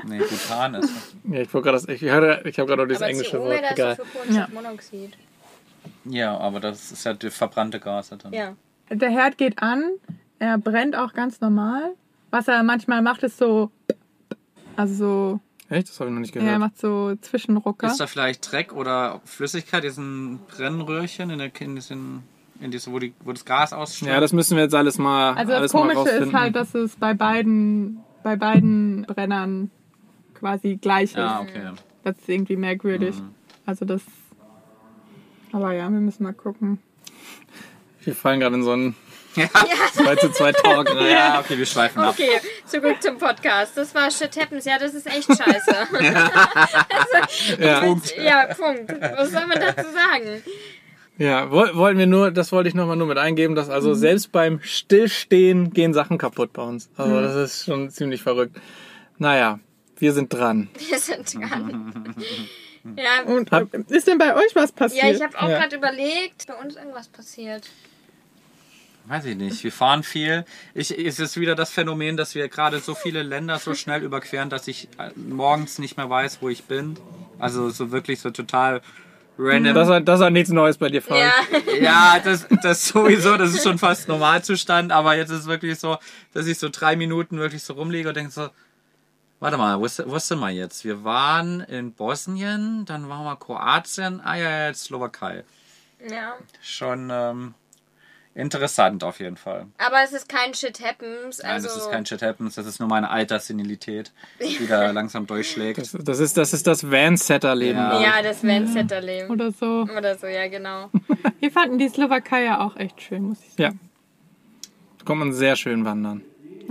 Nee, Butan ist ja, ich wollte gerade das, ich ich habe gerade noch dieses Aber englische Wort, CO-Melder ist egal. für Kunststoffmonoxid. Ja, aber das ist ja die verbrannte Gase dann. Ja. Der Herd geht an, er brennt auch ganz normal. Was er manchmal macht, ist so. Also so. Echt? Das habe ich noch nicht Ja, er gehört. macht so Zwischenrucker. Ist da vielleicht Dreck oder Flüssigkeit, diesen Brennröhrchen in, der, in, diesen, in diese, wo, die, wo das Gas ausstrahlt? Ja, das müssen wir jetzt alles mal, Also das Komische ist halt, dass es bei beiden, bei beiden Brennern quasi gleich ist. Ja, okay. Das ist irgendwie merkwürdig. Mhm. Also das. Aber ja, wir müssen mal gucken. Wir fallen gerade in so einen 2 zu 2 Talk rein. Ja, okay, wir schweifen ab. Okay, zurück zum Podcast. Das war Shit Happens. Ja, das ist echt scheiße. also, Ja. Punkt. Ja, Punkt. Was soll man dazu sagen? Ja, woll- wollten wir nur, das wollte ich nochmal nur mit eingeben, dass Mhm. also selbst beim Stillstehen gehen Sachen kaputt bei uns. Also das ist schon ziemlich verrückt. Naja, wir sind dran. Wir sind dran. Ja, Und Hab- ist denn bei euch was passiert? ja ich habe auch Ja. gerade überlegt, bei uns irgendwas passiert. Weiß ich nicht. Wir fahren viel. Ich, es ist wieder das Phänomen, dass wir gerade so viele Länder so schnell überqueren, dass ich äh, morgens nicht mehr weiß, wo ich bin. Also so wirklich so total random. Das, hat- das hat nichts Neues bei dir, Frank. Ja, Ja, das, das sowieso, das ist schon fast Normalzustand, aber jetzt ist es wirklich so, dass ich so drei Minuten wirklich so rumliege und denke so, warte mal, wo, ist, wo sind wir jetzt? Wir waren in Bosnien, dann waren wir Kroatien, ah ja, jetzt Slowakei. ja. Schon ähm, interessant auf jeden Fall. Aber es ist kein Shit Happens. Nein, Also, das ist kein Shit Happens, das ist nur meine Alterssenilität, die da langsam durchschlägt. Das, das ist das, ist das Van-Setter-Leben. Ja. Ja, das Van-Setter-Leben. Oder so. Oder so, ja, genau. Wir fanden die Slowakei ja auch echt schön, muss ich sagen. Ja. Da kommt man sehr schön wandern.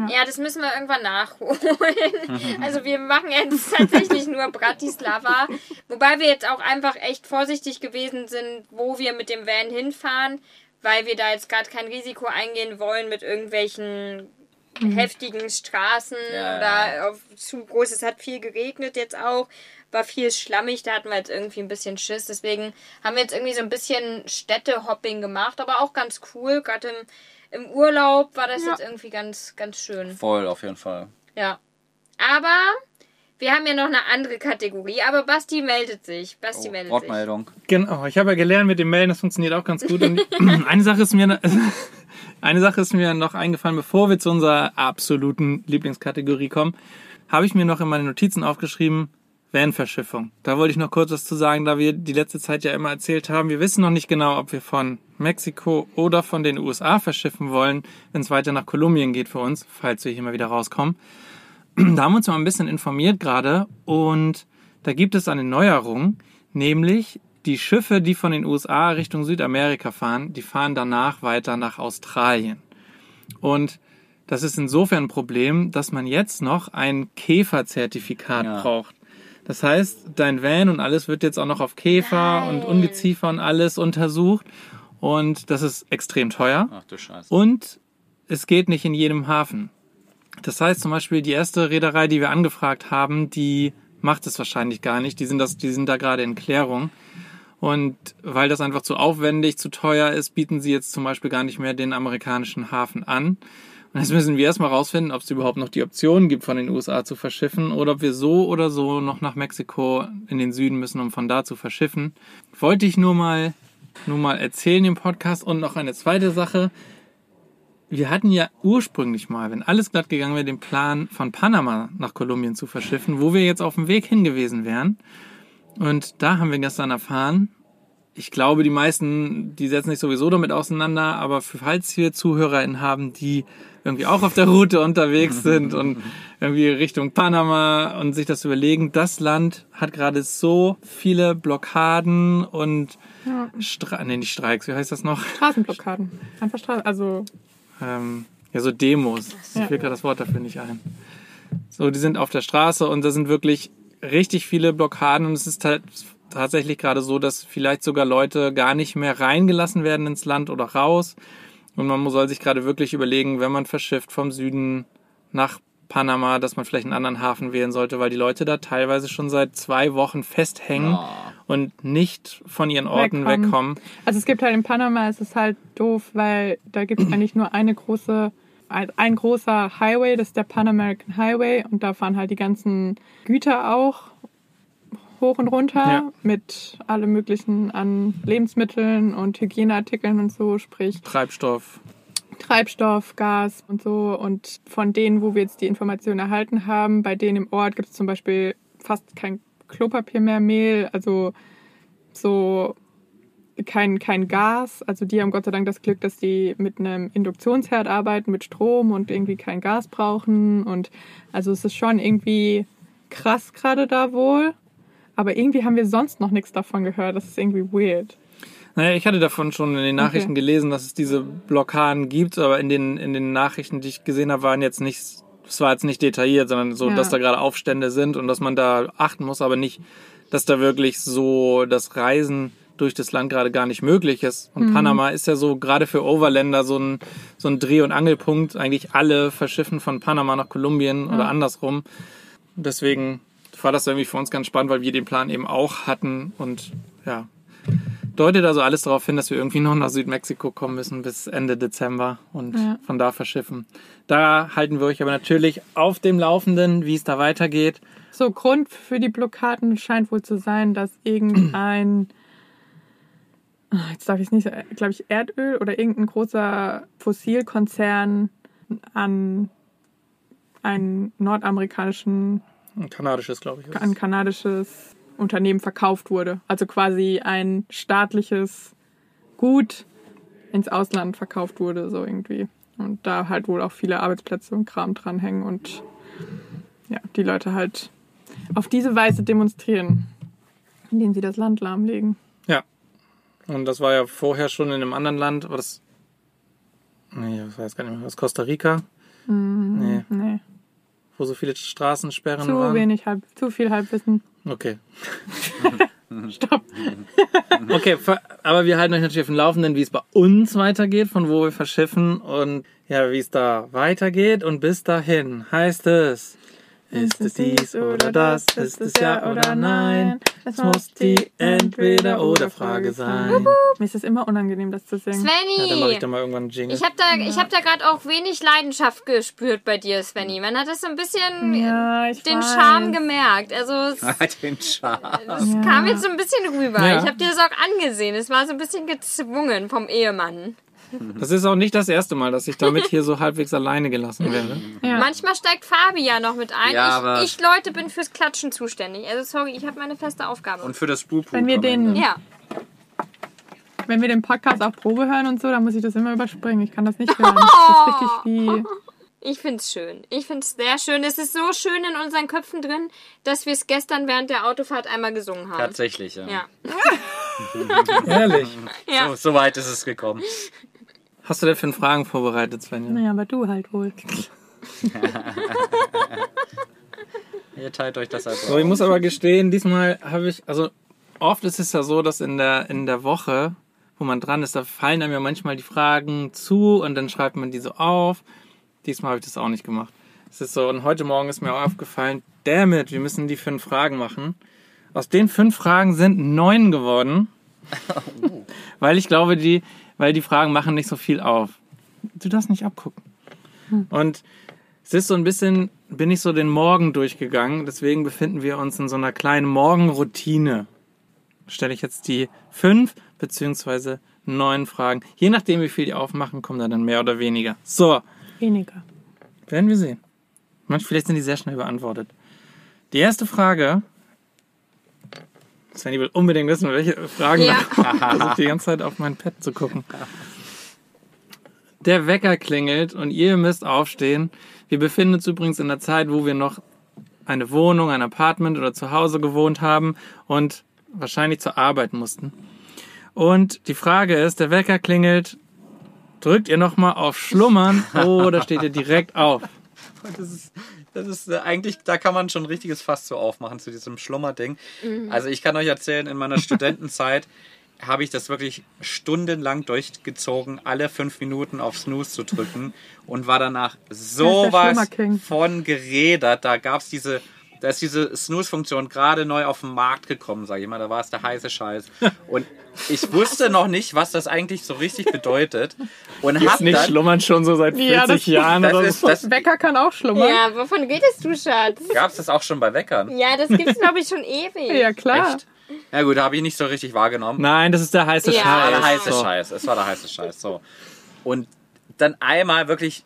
Ja, das müssen wir irgendwann nachholen. Also wir machen jetzt tatsächlich nur Bratislava. Wobei wir jetzt auch einfach echt vorsichtig gewesen sind, wo wir mit dem Van hinfahren, weil wir da jetzt gerade kein Risiko eingehen wollen mit irgendwelchen heftigen Straßen Ja, oder auf zu groß. Es hat viel geregnet jetzt auch, war viel schlammig, da hatten wir jetzt irgendwie ein bisschen Schiss. Deswegen haben wir jetzt irgendwie so ein bisschen Städtehopping gemacht, aber auch ganz cool. Gerade im, im Urlaub war das Ja. jetzt irgendwie ganz, ganz schön. Voll, auf jeden Fall. Ja. Aber wir haben ja noch eine andere Kategorie, aber Basti meldet sich. Basti Oh, meldet sich. Wortmeldung. Genau, ich habe ja gelernt mit dem Melden, das funktioniert auch ganz gut. Und eine Sache ist mir, eine Sache ist mir noch eingefallen, bevor wir zu unserer absoluten Lieblingskategorie kommen, habe ich mir noch in meine Notizen aufgeschrieben, Van-Verschiffung. Da wollte ich noch kurz was zu sagen, da wir die letzte Zeit ja immer erzählt haben, wir wissen noch nicht genau, ob wir von Mexiko oder von den USA verschiffen wollen, wenn es weiter nach Kolumbien geht für uns, falls wir hier mal wieder rauskommen. Da haben wir uns mal ein bisschen informiert gerade und da gibt es eine Neuerung, nämlich die Schiffe, die von den USA Richtung Südamerika fahren, die fahren danach weiter nach Australien. Und das ist insofern ein Problem, dass man jetzt noch ein Käferzertifikat Ja. braucht. Das heißt, dein Van und alles wird jetzt auch noch auf Käfer Nein. und Ungeziefer und alles untersucht. Und das ist extrem teuer. Ach du Scheiße. Und es geht nicht in jedem Hafen. Das heißt zum Beispiel, die erste Reederei, die wir angefragt haben, die macht es wahrscheinlich gar nicht. Die sind, das, die sind da gerade in Klärung. Und weil das einfach zu aufwendig, zu teuer ist, bieten sie jetzt zum Beispiel gar nicht mehr den amerikanischen Hafen an. Und jetzt müssen wir erstmal rausfinden, ob es überhaupt noch die Option gibt, von den USA zu verschiffen oder ob wir so oder so noch nach Mexiko in den Süden müssen, um von da zu verschiffen. Wollte ich nur mal, nur mal erzählen im Podcast und noch eine zweite Sache wir hatten ja ursprünglich mal, wenn alles glatt gegangen wäre, den Plan von Panama nach Kolumbien zu verschiffen, wo wir jetzt auf dem Weg hin gewesen wären. Und da haben wir gestern erfahren, ich glaube, die meisten, die setzen sich sowieso damit auseinander, aber falls wir ZuhörerInnen haben, die irgendwie auch auf der Route unterwegs sind und irgendwie Richtung Panama und sich das überlegen, das Land hat gerade so viele Blockaden und Ja. Stra nee, nicht Streiks, wie heißt das noch? Straßenblockaden. Einfach Straßen. Also, ähm, ja, so Demos. Ja. Ich will gerade das Wort dafür nicht ein. So, die sind auf der Straße und da sind wirklich richtig viele Blockaden und es ist halt tatsächlich gerade so, dass vielleicht sogar Leute gar nicht mehr reingelassen werden ins Land oder raus. Und man soll sich gerade wirklich überlegen, wenn man verschifft vom Süden nach Panama, dass man vielleicht einen anderen Hafen wählen sollte, weil die Leute da teilweise schon seit zwei Wochen festhängen und nicht von ihren Orten Wegkommen. wegkommen. also es gibt halt in Panama, es ist halt doof, weil da gibt es eigentlich nur eine große, ein, großer Highway, das ist der Pan American Highway und da fahren halt die ganzen Güter auch hoch und runter Ja. mit allem möglichen an Lebensmitteln und Hygieneartikeln und so, sprich Treibstoff. Treibstoff, Gas und so. Und von denen, wo wir jetzt die Informationen erhalten haben, bei denen im Ort gibt es zum Beispiel fast kein Klopapier mehr, Mehl, also so kein, kein Gas. Also die haben Gott sei Dank das Glück, dass die mit einem Induktionsherd arbeiten, mit Strom und irgendwie kein Gas brauchen. Und also es ist schon irgendwie krass gerade da wohl. Aber irgendwie haben wir sonst noch nichts davon gehört. Das ist irgendwie weird. Naja, ich hatte davon schon in den Nachrichten Okay. gelesen, dass es diese Blockaden gibt, aber in den, in den Nachrichten, die ich gesehen habe, waren jetzt nicht, es war jetzt nicht detailliert, sondern so, Ja. dass da gerade Aufstände sind und dass man da achten muss, aber nicht, dass da wirklich so das Reisen durch das Land gerade gar nicht möglich ist. Und Panama ist ja so gerade für Overländer so ein, so ein Dreh- und Angelpunkt. Eigentlich alle verschiffen von Panama nach Kolumbien oder andersrum. Deswegen war das irgendwie für uns ganz spannend, weil wir den Plan eben auch hatten und ja, deutet also alles darauf hin, dass wir irgendwie noch nach Südmexiko kommen müssen bis Ende Dezember und Ja. von da verschiffen. Da halten wir euch aber natürlich auf dem Laufenden, wie es da weitergeht. So, Grund für die Blockaden scheint wohl zu sein, dass irgendein, jetzt darf ich es nicht, glaube ich, Erdöl oder irgendein großer Fossilkonzern an einen nordamerikanischen, Ein kanadisches, glaube ich. an kanadisches Unternehmen verkauft wurde. Also quasi ein staatliches Gut ins Ausland verkauft wurde, so irgendwie. Und da halt wohl auch viele Arbeitsplätze und Kram dranhängen und ja, die Leute halt auf diese Weise demonstrieren, indem sie das Land lahmlegen. Ja. Und das war ja vorher schon in einem anderen Land, aber das. Nee, ich weiß gar nicht mehr. Was Costa Rica? Nee, Nee, wo so viele Straßensperren zu waren. wenig, halb, zu viel Halbwissen. Okay. Stopp. Okay, aber wir halten euch natürlich auf dem Laufenden, wie es bei uns weitergeht, von wo wir verschiffen und ja, wie es da weitergeht. Und bis dahin heißt es, ist es dies oder das, ist es ja oder nein? Es muss die Entweder-oder-Frage sein. Mir ist es immer unangenehm, das zu singen. Ja, dann mache ich da Svenny! mal irgendwann einen Jingle. Ich habe da, ich hab da gerade auch wenig Leidenschaft gespürt bei dir, Svenny. Man hat das so ein bisschen Ja, ich den weiß. Charme gemerkt. Also es, Den Charme. es kam jetzt so ein bisschen rüber. Ja. Ich habe dir das auch angesehen. Es war so ein bisschen gezwungen vom Ehemann. Das ist auch nicht das erste Mal, dass ich damit hier so halbwegs alleine gelassen werde. Ja. Manchmal steigt Fabi ja noch mit ein. Ja, aber- ich, ich, Leute, bin fürs Klatschen zuständig. Also sorry, ich habe meine feste Aufgabe. Und für das Bubu. Wenn wir den- ja. Wenn wir den Podcast auf Probe hören und so, dann muss ich das immer überspringen. Ich kann das nicht hören. Das ist richtig wie. Ich find's schön. Ich find's sehr schön. Es ist so schön in unseren Köpfen drin, dass wir es gestern während der Autofahrt einmal gesungen haben. Tatsächlich, ja. Ja. Ehrlich. ja. So, so weit ist es gekommen. Hast du denn für Fragen vorbereitet, Svenja? Naja, aber du halt wohl. Ihr teilt euch das also So, ich muss aber gestehen, diesmal habe ich, also oft ist es ja so, dass in der, in der Woche, wo man dran ist, da fallen einem ja manchmal die Fragen zu und dann schreibt man die so auf. Diesmal habe ich das auch nicht gemacht. Es ist so, und heute Morgen ist mir auch aufgefallen, damn it, wir müssen die fünf Fragen machen. Aus den fünf Fragen sind neun geworden. weil ich glaube, die, weil die Fragen machen nicht so viel auf. Du darfst nicht abgucken. Und es ist so ein bisschen, bin ich so den Morgen durchgegangen, deswegen befinden wir uns in so einer kleinen Morgenroutine. Stelle ich jetzt die fünf beziehungsweise neun Fragen. Je nachdem, wie viel die aufmachen, kommen da dann mehr oder weniger. So, Weniger. werden wir sehen. Manch, vielleicht sind die sehr schnell beantwortet. Die erste Frage. Svenny will unbedingt wissen, welche Fragen. Ja. kommen. Versucht die ganze Zeit auf mein Pad zu gucken. Der Wecker klingelt und ihr müsst aufstehen. Wir befinden uns übrigens in der Zeit, wo wir noch eine Wohnung, ein Apartment oder zu Hause gewohnt haben und wahrscheinlich zur Arbeit mussten. Und die Frage ist, der Wecker klingelt, drückt ihr nochmal auf Schlummern oder steht ihr direkt auf? Das ist, das ist äh, eigentlich, da kann man schon ein richtiges Fass zu aufmachen zu diesem Schlummerding. Also ich kann euch erzählen, in meiner Studentenzeit habe ich das wirklich stundenlang durchgezogen, alle fünf Minuten auf Snooze zu drücken und war danach sowas von gerädert. Da gab es diese, da ist diese Snooze-Funktion gerade neu auf den Markt gekommen, sage ich mal. Da war es der heiße Scheiß. Und ich wusste noch nicht, was das eigentlich so richtig bedeutet. Und Gibt's hab nicht dann, schlummern schon so seit 40 Ja, das- Jahren das oder ist, so? das, Wecker kann auch schlummern. Ja, wovon redest du, Schatz? gab es das auch schon bei Weckern? Ja, das gibt's, glaube ich, schon ewig. Ja, klar. Echt? Ja gut, da habe ich nicht so richtig wahrgenommen. Nein, das ist der heiße Ja. Das war Scheiß. der heiße So. Scheiß. Es war der heiße Scheiß. So. Und dann einmal wirklich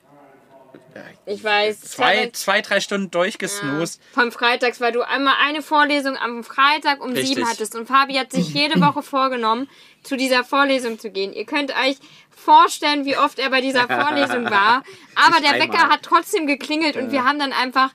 Ich weiß. zwei, zwei drei Stunden durchgesnoost. Vom Freitags, weil du einmal eine Vorlesung am Freitag um Richtig. sieben hattest und Fabi hat sich jede Woche vorgenommen, zu dieser Vorlesung zu gehen. Ihr könnt euch vorstellen, wie oft er bei dieser Vorlesung war. Aber Nicht der Wecker einmal. hat trotzdem geklingelt und wir haben dann einfach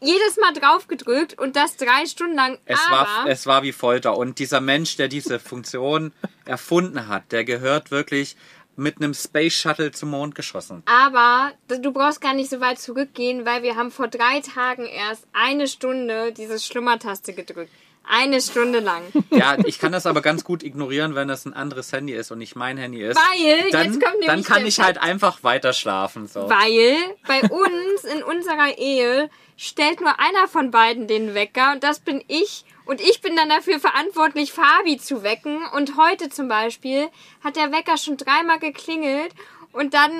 jedes Mal drauf gedrückt und das drei Stunden lang. Es war, es war wie Folter. Und dieser Mensch, der diese Funktion erfunden hat, der gehört wirklich mit einem Space Shuttle zum Mond geschossen. Aber du brauchst gar nicht so weit zurückgehen, weil wir haben vor drei Tagen erst eine Stunde diese Schlummertaste gedrückt. Eine Stunde lang. Ja, ich kann das aber ganz gut ignorieren, wenn das ein anderes Handy ist und nicht mein Handy ist. Weil, dann, jetzt kommt nämlich dann kann ich halt einfach weiter schlafen. So. Weil bei uns in unserer Ehe stellt nur einer von beiden den Wecker und das bin ich. Und ich bin dann dafür verantwortlich, Fabi zu wecken. Und heute zum Beispiel hat der Wecker schon dreimal geklingelt und dann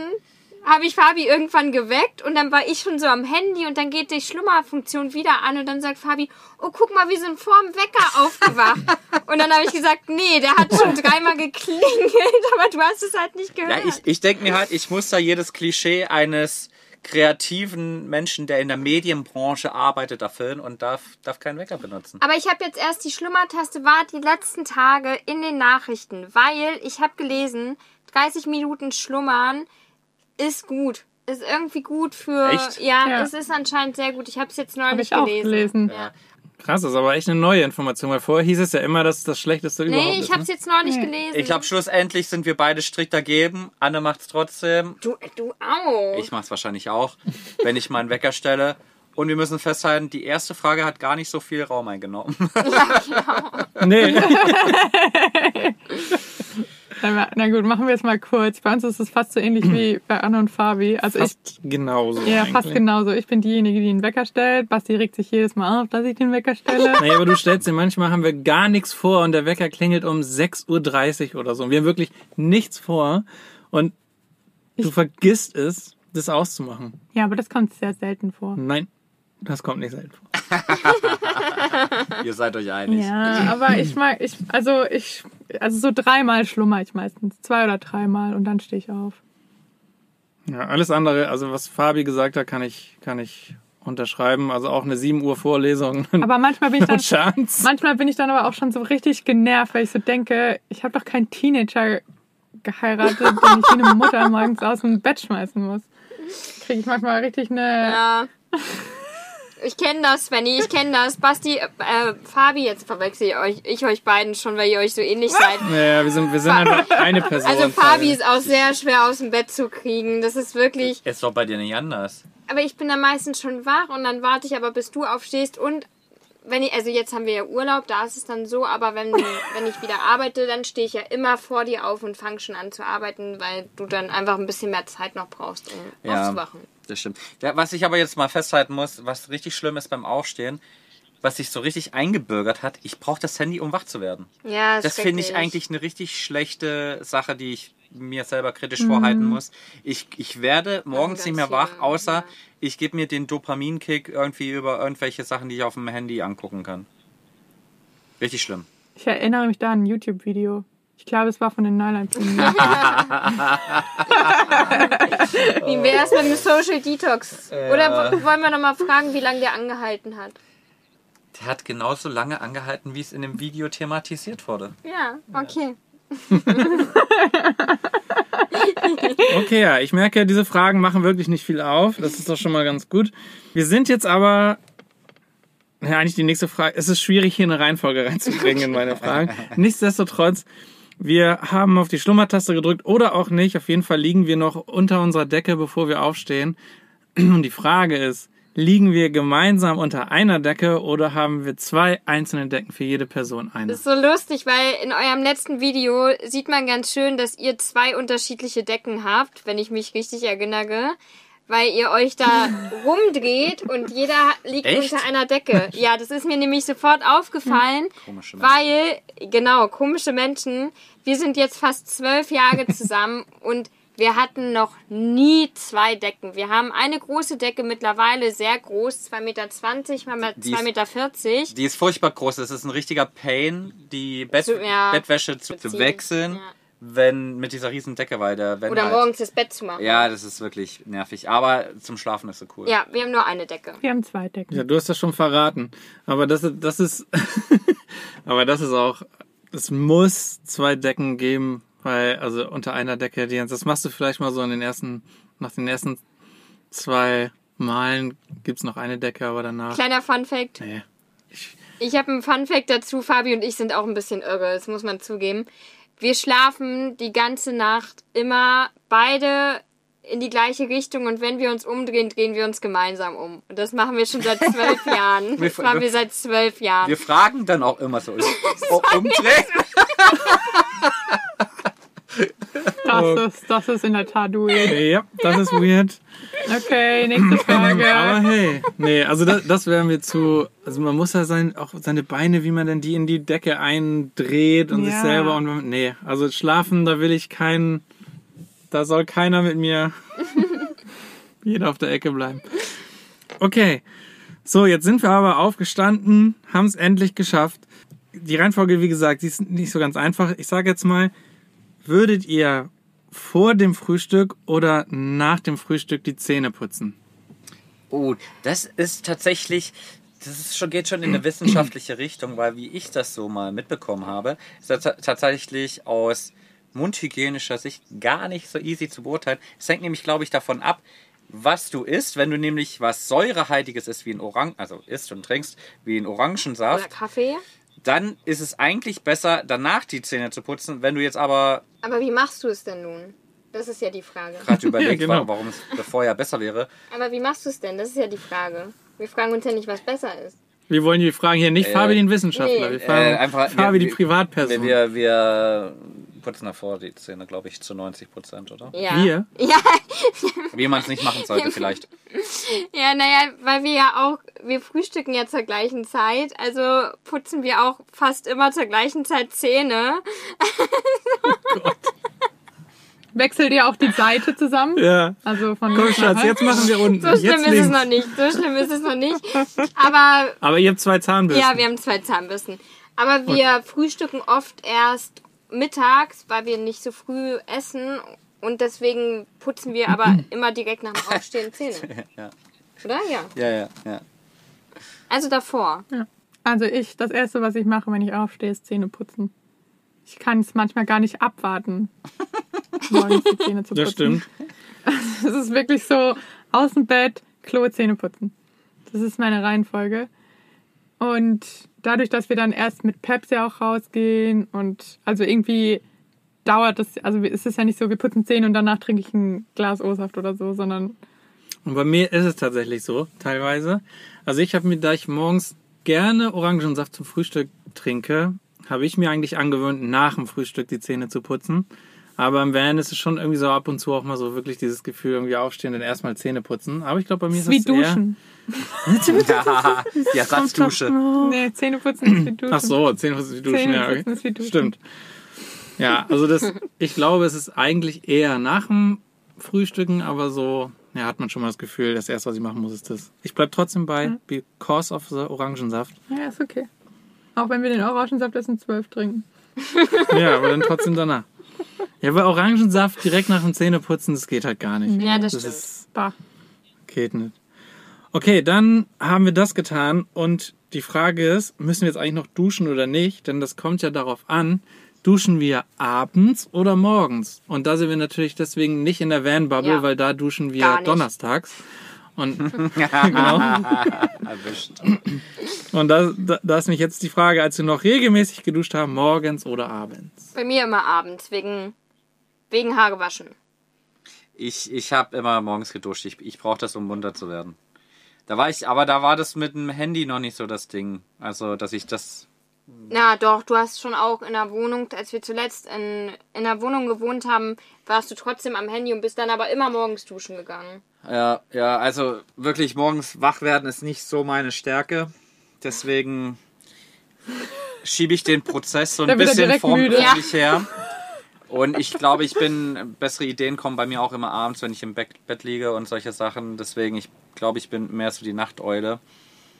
habe ich Fabi irgendwann geweckt und dann war ich schon so am Handy und dann geht die Schlummerfunktion wieder an und dann sagt Fabi, oh guck mal, wir sind vorm Wecker aufgewacht. und dann habe ich gesagt, nee, der hat schon dreimal geklingelt, aber du hast es halt nicht Ja, gehört. ich, ich denke mir halt, ich muss da jedes Klischee eines kreativen Menschen, der in der Medienbranche arbeitet, erfüllen und darf, darf keinen Wecker benutzen. Aber ich habe jetzt erst die Schlummertaste war die letzten Tage in den Nachrichten, weil ich habe gelesen, 30 Minuten Schlummern ist gut. Ist irgendwie gut für. Echt? Ja, Ja. es ist anscheinend sehr gut. Ich habe es jetzt neulich ich auch gelesen. gelesen. Ja. Krass, das ist aber echt eine neue Information, weil vorher hieß es ja immer, dass es das Schlechteste überhaupt Nee, ist. ich habe es ne? jetzt neulich Nee. gelesen. Ich glaube, schlussendlich sind wir beide strikt dagegen. Anne macht's trotzdem. Du, du auch. Ich mach's wahrscheinlich auch, wenn ich meinen Wecker stelle. Und wir müssen festhalten, die erste Frage hat gar nicht so viel Raum eingenommen. Nee. Na, gut, machen wir es mal kurz. Bei uns ist es fast so ähnlich wie bei Anne und Fabi. Also Fast genauso. ich, ja, eigentlich. fast genauso. Ich bin diejenige, die den Wecker stellt. Basti regt sich jedes Mal auf, dass ich den Wecker stelle. Naja, aber du stellst dir, manchmal haben wir gar nichts vor und der Wecker klingelt um 6.30 Uhr oder so. Und wir haben wirklich nichts vor und du vergisst es, das auszumachen. Ja, aber das kommt sehr selten vor. Nein, das kommt nicht selten vor. Ihr seid euch einig. Ja, aber ich mag, ich, also ich, also so dreimal schlummer ich meistens. Zwei oder dreimal und dann stehe ich auf. Ja, alles andere, also was Fabi gesagt hat, kann ich, kann ich unterschreiben. Also auch eine 7 Uhr Vorlesung. Aber manchmal bin ich dann, chance. manchmal bin ich dann aber auch schon so richtig genervt, weil ich so denke, ich habe doch keinen Teenager geheiratet, den ich wie eine Mutter morgens aus dem Bett schmeißen muss. Kriege ich manchmal richtig eine. Ja. Ich kenne das, Svenny, ich kenne das. Basti, äh, Fabi, jetzt verwechsel ich euch, ich euch beiden schon, weil ihr euch so ähnlich seid. Naja, wir sind, wir sind einfach eine Person. Also Fabi ist auch sehr schwer aus dem Bett zu kriegen. Das ist wirklich. Ist doch bei dir nicht anders. Aber ich bin dann meistens schon wach und dann warte ich aber, bis du aufstehst und wenn ich, also jetzt haben wir ja Urlaub, da ist es dann so, aber wenn, wenn ich wieder arbeite, dann stehe ich ja immer vor dir auf und fange schon an zu arbeiten, weil du dann einfach ein bisschen mehr Zeit noch brauchst, um Ja. aufzuwachen. Das stimmt. Ja, was ich aber jetzt mal festhalten muss, was richtig schlimm ist beim Aufstehen, was sich so richtig eingebürgert hat, ich brauche das Handy, um wach zu werden. Ja, Das finde ich eigentlich eine richtig schlechte Sache, die ich mir selber kritisch vorhalten muss. Ich, ich werde morgens nicht mehr wach, außer ja. ich gebe mir den Dopaminkick irgendwie über irgendwelche Sachen, die ich auf dem Handy angucken kann. Richtig schlimm. Ich erinnere mich da an ein YouTube-Video. Ich glaube, es war von den Nyline Wie wäre es mit dem Social Detox? Oder wollen wir noch mal fragen, wie lange der angehalten hat? Der hat genauso lange angehalten, wie es in dem Video thematisiert wurde. Ja, okay. Okay, ja, ich merke, diese Fragen machen wirklich nicht viel auf. Das ist doch schon mal ganz gut. Wir sind jetzt aber. Ja, eigentlich die nächste Frage. Es ist schwierig, hier eine Reihenfolge reinzubringen in meine Fragen. Nichtsdestotrotz, wir haben auf die Schlummertaste gedrückt oder auch nicht. Auf jeden Fall liegen wir noch unter unserer Decke, bevor wir aufstehen. Und die Frage ist, liegen wir gemeinsam unter einer Decke oder haben wir zwei einzelne Decken für jede Person eine? Das ist so lustig, weil in eurem letzten Video sieht man ganz schön, dass ihr zwei unterschiedliche Decken habt, wenn ich mich richtig erinnere. Weil ihr euch da rumdreht und jeder liegt Echt? unter einer Decke. Ja, das ist mir nämlich sofort aufgefallen, Komische Menschen. weil, genau, komische Menschen. Wir sind jetzt fast zwölf Jahre zusammen und wir hatten noch nie zwei Decken. Wir haben eine große Decke, mittlerweile sehr groß, 2,20 Meter mal Die ist- 2,40 Meter. Die ist furchtbar groß. Es ist ein richtiger Pain, die Bett Zu- ja, Bettwäsche zu, zu wechseln, Ja. Wenn mit dieser riesen Decke, weil der wenn Oder halt, morgens das Bett zu machen. Ja, das ist wirklich nervig. Aber zum Schlafen ist so cool. Ja, wir haben nur eine Decke. Wir haben zwei Decken. Ja, du hast das schon verraten. Aber das, ist- das ist, aber das ist auch, es muss zwei Decken geben, weil, also unter einer Decke, die, das machst du vielleicht mal so in den ersten, nach den ersten zwei Malen gibt's noch eine Decke, aber danach, Kleiner Fun Fact. nee. Ich habe einen Fun Fact dazu. Fabi und ich sind auch ein bisschen irre, das muss man zugeben. Wir schlafen die ganze Nacht immer beide in die gleiche Richtung und wenn wir uns umdrehen, drehen wir uns gemeinsam um. Und das machen wir schon seit zwölf Jahren. Das machen wir seit zwölf Jahren. Wir fragen dann auch immer so, oh, umdrehen. Das ist, das ist in der Tat weird. Ja, das ist weird. Okay, nächste Frage. Aber hey, nee, also das, das wäre mir zu, also man muss ja sein, auch seine Beine, wie man denn die in die Decke eindreht und sich Ja. selber und nee, also schlafen, da will ich keinen, da soll keiner mit mir, jeder auf der Ecke bleiben. Okay, so, jetzt sind wir aber aufgestanden, haben es endlich geschafft. Die Reihenfolge, wie gesagt, die ist nicht so ganz einfach. Ich sage jetzt mal, würdet ihr vor dem Frühstück oder nach dem Frühstück die Zähne putzen? Oh, das ist tatsächlich, das ist schon, geht schon in eine wissenschaftliche Richtung, weil wie ich das so mal mitbekommen habe, ist das ta- tatsächlich aus mundhygienischer Sicht gar nicht so easy zu beurteilen. Es hängt nämlich, glaube ich, davon ab, was du isst. Wenn du nämlich was säurehaltiges isst, wie ein Orang, also isst und trinkst, wie ein Oder Orangensaft, Kaffee. Dann ist es eigentlich besser, danach die Zähne zu putzen. Wenn du jetzt aber Aber wie machst du es denn nun? Das ist ja die Frage. gerade überlegst, genau. warum- warum es vorher besser wäre, Aber wie machst du es denn? Das ist ja die Frage. Wir fragen uns ja nicht, was besser ist. Wir wollen die fragen hier nicht Äh, Fabi den Wissenschaftler, nee. wir fragen Äh, einfach- Fabi wir- die Privatperson. wir, wir, wir putzen davor die Zähne, glaube ich, zu 90 Prozent, oder? Ja. Wir? Ja, Wie man es nicht machen sollte, vielleicht. ja, naja, weil wir ja auch, wir frühstücken ja zur gleichen Zeit, also putzen wir auch fast immer zur gleichen Zeit Zähne. Wechselt ihr auch die Seite zusammen? Ja. Also von Komm, Schatz, jetzt machen wir unten. So schlimm jetzt ist es noch nicht, so schlimm ist es noch nicht. Aber Aber ihr habt zwei Zahnbürsten. Ja, wir haben zwei Zahnbürsten. Aber wir frühstücken oft erst mittags, weil wir nicht so früh essen. Und deswegen putzen wir aber immer direkt nach dem Aufstehen Zähne. Ja, Oder? Ja. ja, ja. ja. Also davor. Also ich, das erste, was ich mache, wenn ich aufstehe, ist Zähne putzen. Ich kann es manchmal gar nicht abwarten, morgens die Zähne zu putzen. das stimmt. Es ist wirklich so, aus dem Bett, Klo, Zähne putzen. Das ist meine Reihenfolge. Und dadurch, dass wir dann erst mit Pepsi auch rausgehen und also irgendwie dauert das, also es ist ja nicht so, wir putzen Zähne und danach trinke ich ein Glas O-Saft oder so, sondern Und bei mir ist es tatsächlich so, teilweise. Also ich habe mir, da ich morgens gerne Orangensaft zum Frühstück trinke, habe ich mir eigentlich angewöhnt, nach dem Frühstück die Zähne zu putzen. Aber im Van ist es schon irgendwie so ab und zu auch mal so wirklich dieses Gefühl, irgendwie aufstehen und erstmal Zähne putzen. Aber ich glaube, bei mir ist wie es duschen. ja die Ersatzdusche. Nee, Zähne putzen ist wie duschen. Ach so, Zähne putzen wie duschen. Zähne ja, okay. ist wie duschen. Stimmt. Ja, also das, ich glaube, es ist eigentlich eher nach dem Frühstücken, aber so, ja, hat man schon mal das Gefühl, das erste, was ich machen muss, ist das. Ich bleib trotzdem bei Because of the Orangensaft. Ja, ist okay. Auch wenn wir den Orangensaft erst um 12 trinken. Ja, aber dann trotzdem danach. Ja, aber Orangensaft direkt nach dem Zähneputzen, das geht halt gar nicht. Ja, das, Das stimmt. ist, Bah. geht nicht. Okay, dann haben wir das getan und die Frage ist, müssen wir jetzt eigentlich noch duschen oder nicht? Denn das kommt ja darauf an, duschen wir abends oder morgens? Und da sind wir natürlich deswegen nicht in der Van-Bubble, Ja. weil da duschen wir donnerstags. Und, genau. Erwischt. Und da, da, da ist mich jetzt die Frage, als wir noch regelmäßig geduscht haben, morgens oder abends? Bei mir immer abends, wegen, wegen Haare waschen. Ich, ich habe immer morgens geduscht. Ich, ich brauche das, um munter zu werden. Da war ich, aber da war das mit dem Handy noch nicht so das Ding. Also, dass ich das. Na doch, du hast schon auch in der Wohnung, als wir zuletzt in, in der Wohnung gewohnt haben, warst du trotzdem am Handy und bist dann aber immer morgens duschen gegangen. Ja, ja, also wirklich morgens wach werden ist nicht so meine Stärke. Deswegen schiebe ich den Prozess so ein bisschen vor müde. mich her. Und ich glaube, ich bin, bessere Ideen kommen bei mir auch immer abends, wenn ich im Bett, Bett liege und solche Sachen. Deswegen, ich glaube, ich bin mehr so die Nachteule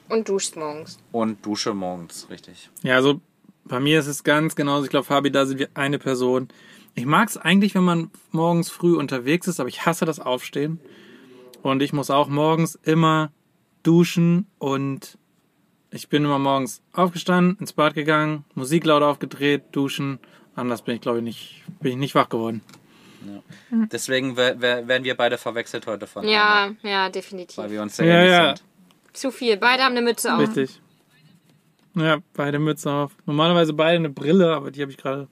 Und duschst morgens. und dusche morgens, richtig. Ja, also bei mir ist es ganz genauso. Ich glaube, Fabi, da sind wir eine Person. Ich mag es eigentlich, wenn man morgens früh unterwegs ist, aber ich hasse das Aufstehen. Und ich muss auch morgens immer duschen und ich bin immer morgens aufgestanden, ins Bad gegangen, Musik laut aufgedreht, duschen. Anders bin ich, glaube ich, nicht, bin ich nicht wach geworden. Deswegen wer- wer- werden wir beide verwechselt heute von Ja, Anna, ja, definitiv. weil wir uns sehr Ja, ähnlich ja. sind. Zu viel. Beide haben eine Mütze auf. Richtig. Ja, beide Mütze auf. Normalerweise beide eine Brille, aber die habe ich gerade.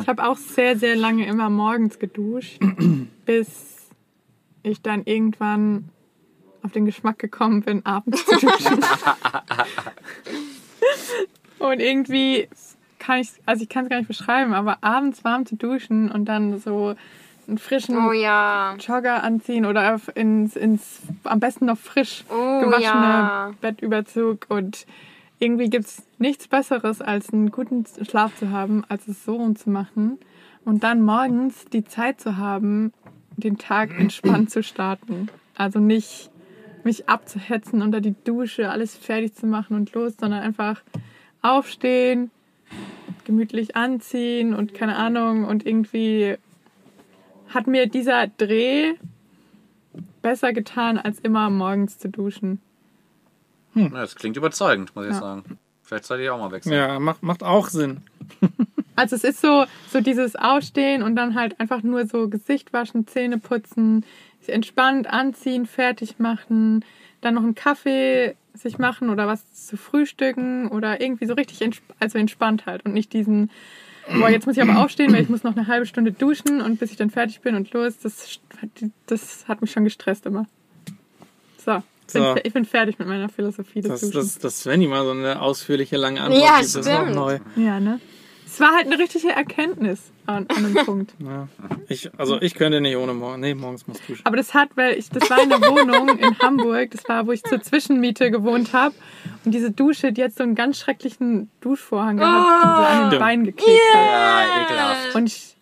Ich habe auch sehr, sehr lange immer morgens geduscht, bis ich dann irgendwann auf den Geschmack gekommen bin, abends zu duschen. und irgendwie kann ich, also ich kann es gar nicht beschreiben, aber abends warm zu duschen und dann so einen frischen Oh ja. Jogger anziehen oder ins, ins am besten noch frisch Oh gewaschene ja. Bettüberzug und irgendwie gibt es nichts Besseres, als einen guten Schlaf zu haben, als es so rum zu machen und dann morgens die Zeit zu haben, den Tag entspannt zu starten. Also nicht mich abzuhetzen unter die Dusche, alles fertig zu machen und los, sondern einfach aufstehen, gemütlich anziehen und keine Ahnung und irgendwie hat mir dieser Dreh besser getan, als immer morgens zu duschen. Ja, das klingt überzeugend, muss ich Ja. sagen. Vielleicht sollte ich auch mal wechseln. Ja, macht, macht auch Sinn. Also es ist so, so dieses Aufstehen und dann halt einfach nur so Gesicht waschen, Zähne putzen, sich entspannt anziehen, fertig machen, dann noch einen Kaffee sich machen oder was zu frühstücken oder irgendwie so richtig entsp also entspannt halt und nicht diesen, boah, jetzt muss ich aber aufstehen, weil ich muss noch eine halbe Stunde duschen und bis ich dann fertig bin und los, das, das hat mich schon gestresst immer. So, So. Ich bin fertig mit meiner Philosophie des Dass, Duschens. dass, dass Svenny mal so eine ausführliche, lange Antwort Ja, gibt, ist auch stimmt. neu. Ja, ne? Es war halt eine richtige Erkenntnis an, an einem Punkt. Ja. Ich, also ich könnte nicht ohne morgen. Nee, morgens muss duschen. Aber das hat, weil ich, das war in der Wohnung in Hamburg, das war, wo ich zur Zwischenmiete gewohnt habe. Und diese Dusche, die hat so einen ganz schrecklichen Duschvorhang gehabt, den sie an den. Beinen geklebt hat. Ja, ekelhaft. Und ich,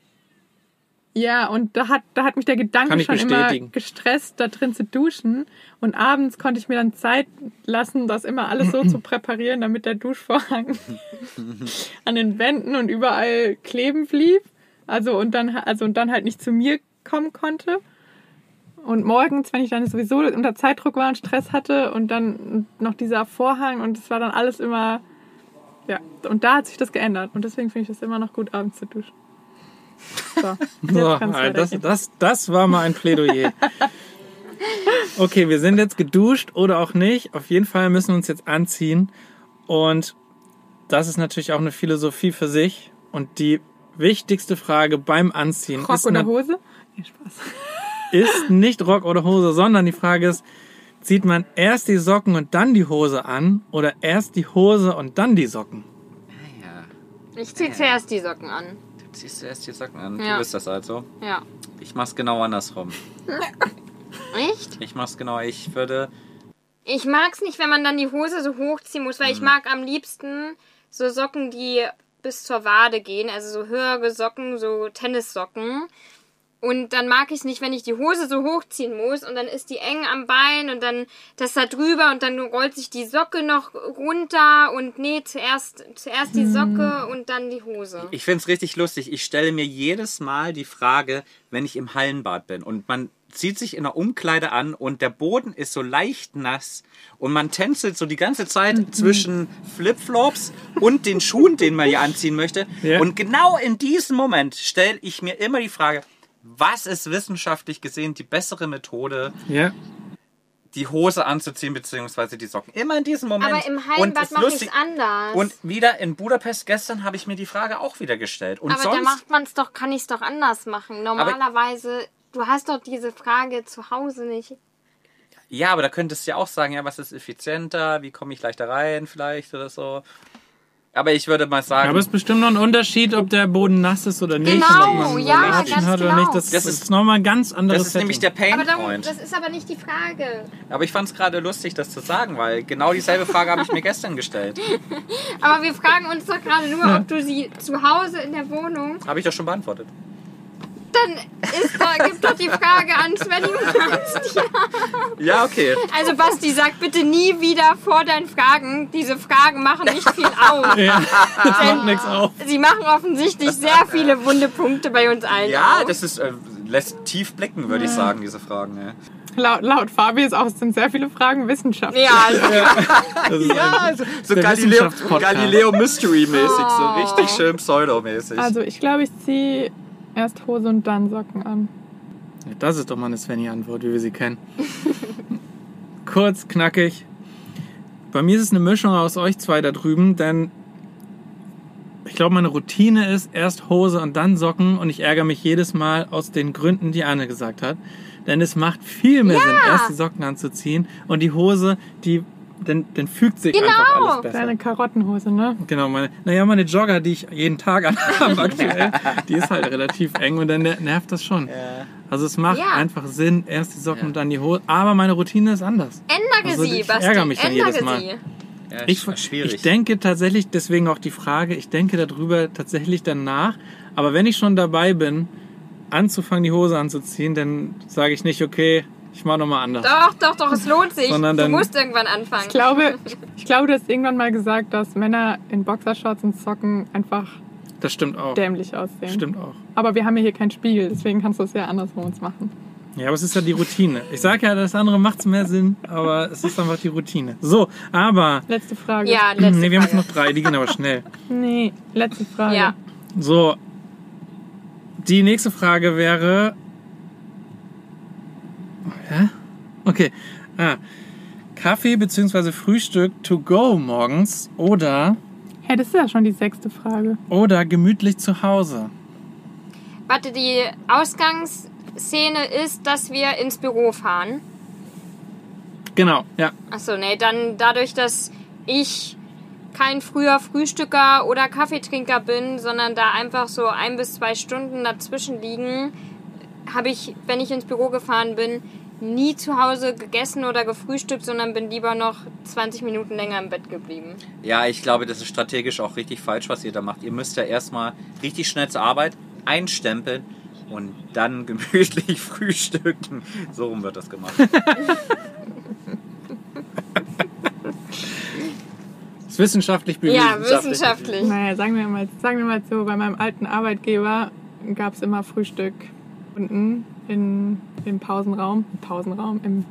ja, und da hat, da hat mich der Gedanke schon immer gestresst, da drin zu duschen. Und abends konnte ich mir dann Zeit lassen, das immer alles so zu präparieren, damit der Duschvorhang an den Wänden und überall kleben blieb. Also und dann, also und dann halt nicht zu mir kommen konnte. Und morgens, wenn ich dann sowieso unter Zeitdruck war und Stress hatte und dann noch dieser Vorhang und es war dann alles immer, ja, und da hat sich das geändert. Und deswegen finde ich das immer noch gut, abends zu duschen. So, Alter, das, das, das war mal ein Plädoyer. Okay, wir sind jetzt geduscht oder auch nicht. Auf jeden Fall müssen wir uns jetzt anziehen. Und das ist natürlich auch eine Philosophie für sich. Und die wichtigste Frage beim Anziehen Rock ist, oder na- Hose? Nee, Spaß. ist nicht Rock oder Hose, sondern die Frage ist, zieht man erst die Socken und dann die Hose an oder erst die Hose und dann die Socken? Ja, Ich ziehe zuerst die Socken an. Du ziehst erst die Socken an. Ja. Du bist das also. Ja. Ich mach's genau andersrum. Echt? Ich mach's genau. Ich würde. Ich mag's nicht, wenn man dann die Hose so hochziehen muss, weil ich mag am liebsten so Socken, die bis zur Wade gehen, also so höhere Socken, so Tennissocken. Und dann mag ich es nicht, wenn ich die Hose so hochziehen muss und dann ist die eng am Bein und dann das da drüber und dann rollt sich die Socke noch runter und nee, zuerst, zuerst die Socke und dann die Hose. Ich find's richtig lustig. Ich stelle mir jedes Mal die Frage, wenn ich im Hallenbad bin und man zieht sich in der Umkleide an und der Boden ist so leicht nass und man tänzelt so die ganze Zeit zwischen Flipflops und den Schuhen, den man hier anziehen möchte. Ja. Und genau in diesem Moment stelle ich mir immer die Frage, was ist wissenschaftlich gesehen die bessere Methode, Ja. die Hose anzuziehen beziehungsweise die Socken? Immer in diesem Moment. Aber im mache ich lustig- es anders. Und wieder in Budapest gestern habe ich mir die Frage auch wieder gestellt. Und aber da sonst macht man es doch, kann ich es doch anders machen. Normalerweise, du hast doch diese Frage zu Hause nicht. Ja, aber da könntest du ja auch sagen, ja, was ist effizienter, wie komme ich leichter rein vielleicht oder so. Aber ich würde mal sagen, Aber es ist bestimmt noch ein Unterschied, ob der Boden nass ist oder nicht. Genau, ja, ganz hat oder genau. nicht. Das, Das ist, ist- nochmal ein ganz anderes das ist nämlich der Setting. Aber darum, Painpoint. das ist aber nicht die Frage. Aber ich fand es gerade lustig, das zu sagen, weil genau dieselbe Frage habe ich mir gestern gestellt. Aber wir fragen uns doch gerade nur, ob du sie zu Hause in der Wohnung. Habe ich doch schon beantwortet. Dann ist doch, gibt doch die Frage an Svenny und Hans. Ja, okay. Also Basti, sag bitte nie wieder vor deinen Fragen. Diese Fragen machen nicht viel aus. Ja, das macht nichts auf. Sie machen offensichtlich sehr viele wunde Punkte bei uns allen. Ja, auf. das ist, äh, lässt tief blicken, würde ich sagen, diese Fragen. Ja, Laut, laut Fabi ist auch, sind sehr viele Fragen Wissenschaft. Ja, also, Das ist ein- so Der Galileo. Galileo Mystery-mäßig, so Oh. richtig schön pseudomäßig. Also ich glaube, ich ziehe erst Hose und dann Socken an. Das ist doch mal eine Svenny-Antwort, wie wir sie kennen. Kurz, knackig. Bei mir ist es eine Mischung aus euch zwei da drüben, denn ich glaube, meine Routine ist erst Hose und dann Socken und ich ärgere mich jedes Mal aus den Gründen, die Anne gesagt hat. Denn es macht viel mehr Sinn, erst die Socken anzuziehen und die Hose, die, dann, dann fügt sich Genau. einfach alles besser. Deine Karottenhose, ne? Genau, meine, naja, meine Jogger, die ich jeden Tag anhabe aktuell, die ist halt relativ eng und dann ner- nervt das schon. ja. Also es macht Ja. einfach Sinn, erst die Socken Ja. und dann die Hose. Aber meine Routine ist anders. ändere Also, sie, ich Basti. ärgere mich dann jedes Mal. sie. Ja, Ich, sch- schwierig. ich denke tatsächlich, deswegen auch die Frage, ich denke darüber tatsächlich danach. Aber wenn ich schon dabei bin, anzufangen, die Hose anzuziehen, dann sage ich nicht, okay, ich mache nochmal anders. Doch, doch, doch, es lohnt sich. Sondern du dann- musst irgendwann anfangen. Ich glaube, ich glaube, du hast irgendwann mal gesagt, dass Männer in Boxershorts und Socken einfach Das stimmt auch. dämlich aussehen. Stimmt auch. Aber wir haben ja hier keinen Spiegel, deswegen kannst du es ja andersrum uns machen. Ja, aber es ist ja die Routine. Ich sage ja, das andere macht mehr Sinn, aber es ist einfach die Routine. So, aber Letzte Frage. Ja, letzte nee, wir haben jetzt noch drei, die gehen aber schnell. Nee, letzte Frage. Ja. So, die nächste Frage wäre. Hä? Okay. Ah. Kaffee bzw. Frühstück to go morgens oder, Hey, das ist ja schon die sechste Frage. oder gemütlich zu Hause. Warte, die Ausgangsszene ist, dass wir ins Büro fahren. Genau, ja. Achso, nee, dann dadurch, dass ich kein früher Frühstücker oder Kaffeetrinker bin, sondern da einfach so ein bis zwei Stunden dazwischen liegen, habe ich, wenn ich ins Büro gefahren bin, nie zu Hause gegessen oder gefrühstückt, sondern bin lieber noch 20 Minuten länger im Bett geblieben. Ja, ich glaube, das ist strategisch auch richtig falsch, was ihr da macht. Ihr müsst ja erstmal richtig schnell zur Arbeit einstempeln und dann gemütlich frühstücken. So rum wird das gemacht. Ist wissenschaftlich bewiesen. Ja, wissenschaftlich. Naja, sagen wir mal, sagen wir mal so, bei meinem alten Arbeitgeber gab es immer Frühstück unten in, im Pausenraum. Im Pausenraum, im,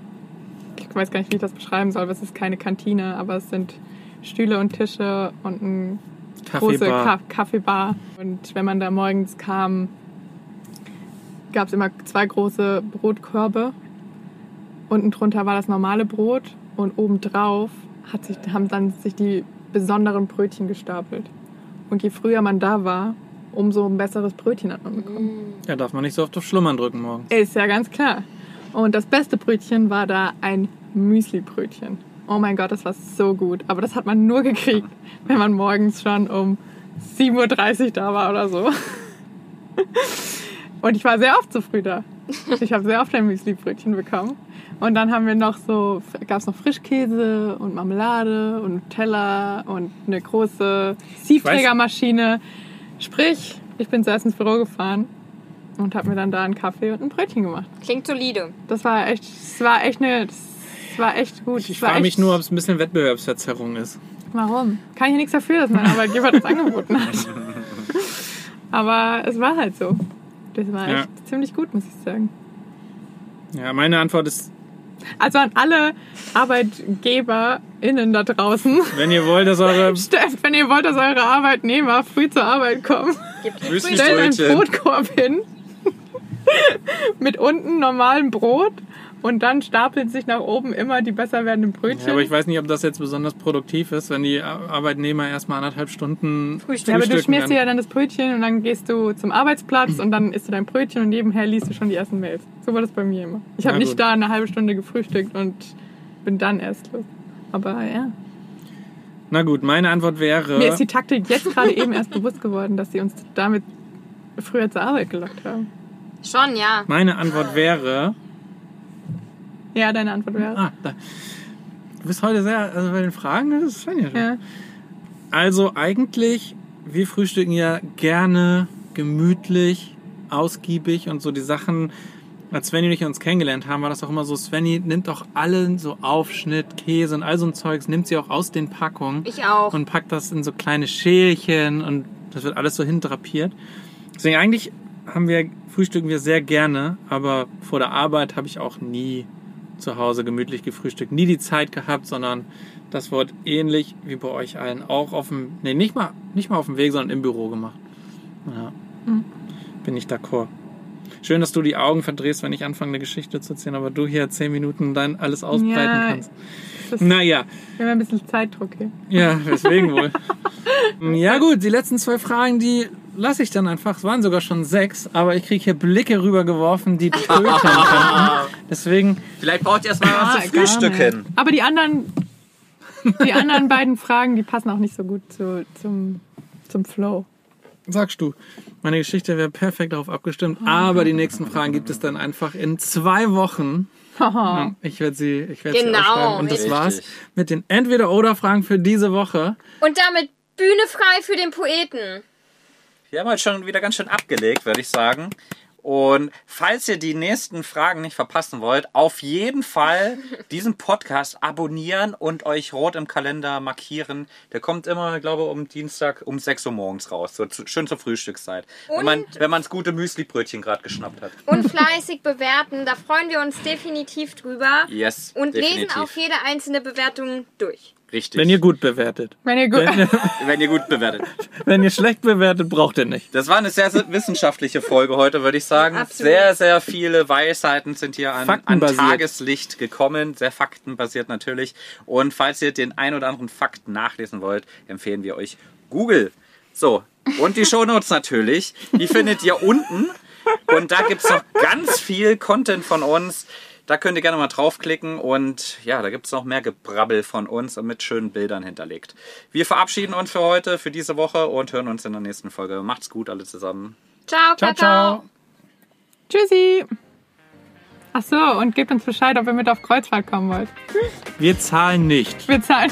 ich weiß gar nicht, wie ich das beschreiben soll, aber es ist keine Kantine, aber es sind Stühle und Tische und ein große Kaffeebar. Ka Kaffeebar. Und wenn man da morgens kam, gab es immer zwei große Brotkörbe. Unten drunter war das normale Brot und obendrauf hat sich, haben dann sich die besonderen Brötchen gestapelt. Und je früher man da war, umso ein besseres Brötchen hat man bekommen. Ja, darf man nicht so oft auf Schlummern drücken morgen. Ist ja ganz klar. Und das beste Brötchen war da ein Müsli-Brötchen. Oh mein Gott, das war so gut. Aber das hat man nur gekriegt, wenn man morgens schon um 7.30 Uhr da war oder so. Und ich war sehr oft so früh da. Ich habe sehr oft ein Müsli-Brötchen bekommen. Und dann haben wir noch so, gab es noch Frischkäse und Marmelade und Nutella und eine große Siebträgermaschine. Sprich, ich bin zuerst ins Büro gefahren und habe mir dann da einen Kaffee und ein Brötchen gemacht. Klingt solide. Das war echt, das war echt eine, das war echt gut. Ich frage mich nur, ob es ein bisschen Wettbewerbsverzerrung ist. Warum? Kann ich ja nichts dafür, dass mein Arbeitgeber das angeboten hat. Aber es war halt so. Das war Ja. echt ziemlich gut, muss ich sagen. Ja, meine Antwort ist, Also an alle ArbeitgeberInnen da draußen. wenn ihr wollt, dass eure Steff, wenn ihr wollt, dass eure Arbeitnehmer früh zur Arbeit kommen, stellt einen. Brotkorb hin. Mit unten normalem Brot. Und dann stapeln sich nach oben immer die besser werdenden Brötchen. Ja, aber ich weiß nicht, ob das jetzt besonders produktiv ist, wenn die Arbeitnehmer erstmal anderthalb Stunden Frühstück. Ja, aber du frühstücken schmierst dir dann. ja dann das Brötchen und dann gehst du zum Arbeitsplatz und dann isst du dein Brötchen und nebenher liest du schon die ersten Mails. So war das bei mir immer. Ich habe nicht da eine halbe Stunde gefrühstückt und bin dann erst los. Aber ja. Na gut, meine Antwort wäre. Mir ist die Taktik jetzt gerade eben erst bewusst geworden, dass sie uns damit früher zur Arbeit gelockt haben. Schon, ja. Meine Antwort wäre. Ja, deine Antwort wäre. Ah, da. Du bist heute sehr, also bei den Fragen, das ist schon ja. Ja. Also eigentlich, wir frühstücken ja gerne, gemütlich, ausgiebig und so die Sachen. Als Svenny und ich uns kennengelernt haben, war das auch immer so, Svenny nimmt auch allen so Aufschnitt, Käse und all so ein Zeugs, nimmt sie auch aus den Packungen Ich auch. und packt das in so kleine Schälchen und das wird alles so hindrapiert. Deswegen eigentlich haben wir, frühstücken wir sehr gerne, aber vor der Arbeit habe ich auch nie zu Hause gemütlich gefrühstückt, nie die Zeit gehabt, sondern das wird ähnlich wie bei euch allen auch auf dem, nee, nicht mal, nicht mal auf dem Weg, sondern im Büro gemacht. Ja. Bin ich d'accord. Schön, dass du die Augen verdrehst, wenn ich anfange, eine Geschichte zu erzählen, aber du hier zehn Minuten dann alles ausbreiten Ja, kannst. Das, Naja, wir haben ein bisschen Zeitdruck hier. ja, deswegen wohl. ja gut, die letzten zwei Fragen, die lasse ich dann einfach. Es waren sogar schon sechs, aber ich kriege hier Blicke rübergeworfen, die töten könnten. Deswegen, Vielleicht braucht ihr erstmal was Ah, zu gar frühstücken. nicht. Aber die anderen, die anderen beiden Fragen, die passen auch nicht so gut zu, zum, zum Flow. sagst du, meine Geschichte wäre perfekt darauf abgestimmt, aber die nächsten Fragen gibt es dann einfach in zwei Wochen. Haha. Ich werde sie, ich werde Genau, sie aufschreiben. Und das richtig. war's mit den Entweder-Oder-Fragen für diese Woche. Und damit Bühne frei für den Poeten. Wir haben heute schon wieder ganz schön abgelegt, würde ich sagen. Und falls ihr die nächsten Fragen nicht verpassen wollt, auf jeden Fall diesen Podcast abonnieren und euch rot im Kalender markieren. Der kommt immer, glaube ich, um Dienstag um 6 Uhr morgens raus. So zu, schön zur Frühstückszeit. Wenn man, wenn man das gute Müsli-Brötchen gerade geschnappt hat. Und fleißig bewerten. Da freuen wir uns definitiv drüber. Yes. Und definitiv. lesen auch jede einzelne Bewertung durch. Richtig. Wenn ihr gut bewertet. Wenn ihr gut. wenn ihr gut bewertet. Wenn ihr schlecht bewertet, braucht ihr nicht. Das war eine sehr, sehr wissenschaftliche Folge heute, würde ich sagen. Absolut. Sehr, sehr viele Weisheiten sind hier an, an. Tageslicht gekommen. Sehr faktenbasiert natürlich. Und falls ihr den ein oder anderen Fakt nachlesen wollt, empfehlen wir euch Google. So, und die Shownotes natürlich. Die findet ihr unten. Und da gibt's noch ganz viel Content von uns. Da könnt ihr gerne mal draufklicken und ja, da gibt's noch mehr Gebrabbel von uns und mit schönen Bildern hinterlegt. Wir verabschieden uns für heute, für diese Woche und hören uns in der nächsten Folge. Macht's gut, alle zusammen. Ciao, Ciao, ciao. Tschüssi. Ach so, und gebt uns Bescheid, ob ihr mit auf Kreuzfahrt kommen wollt. Wir zahlen nicht. Wir zahlen.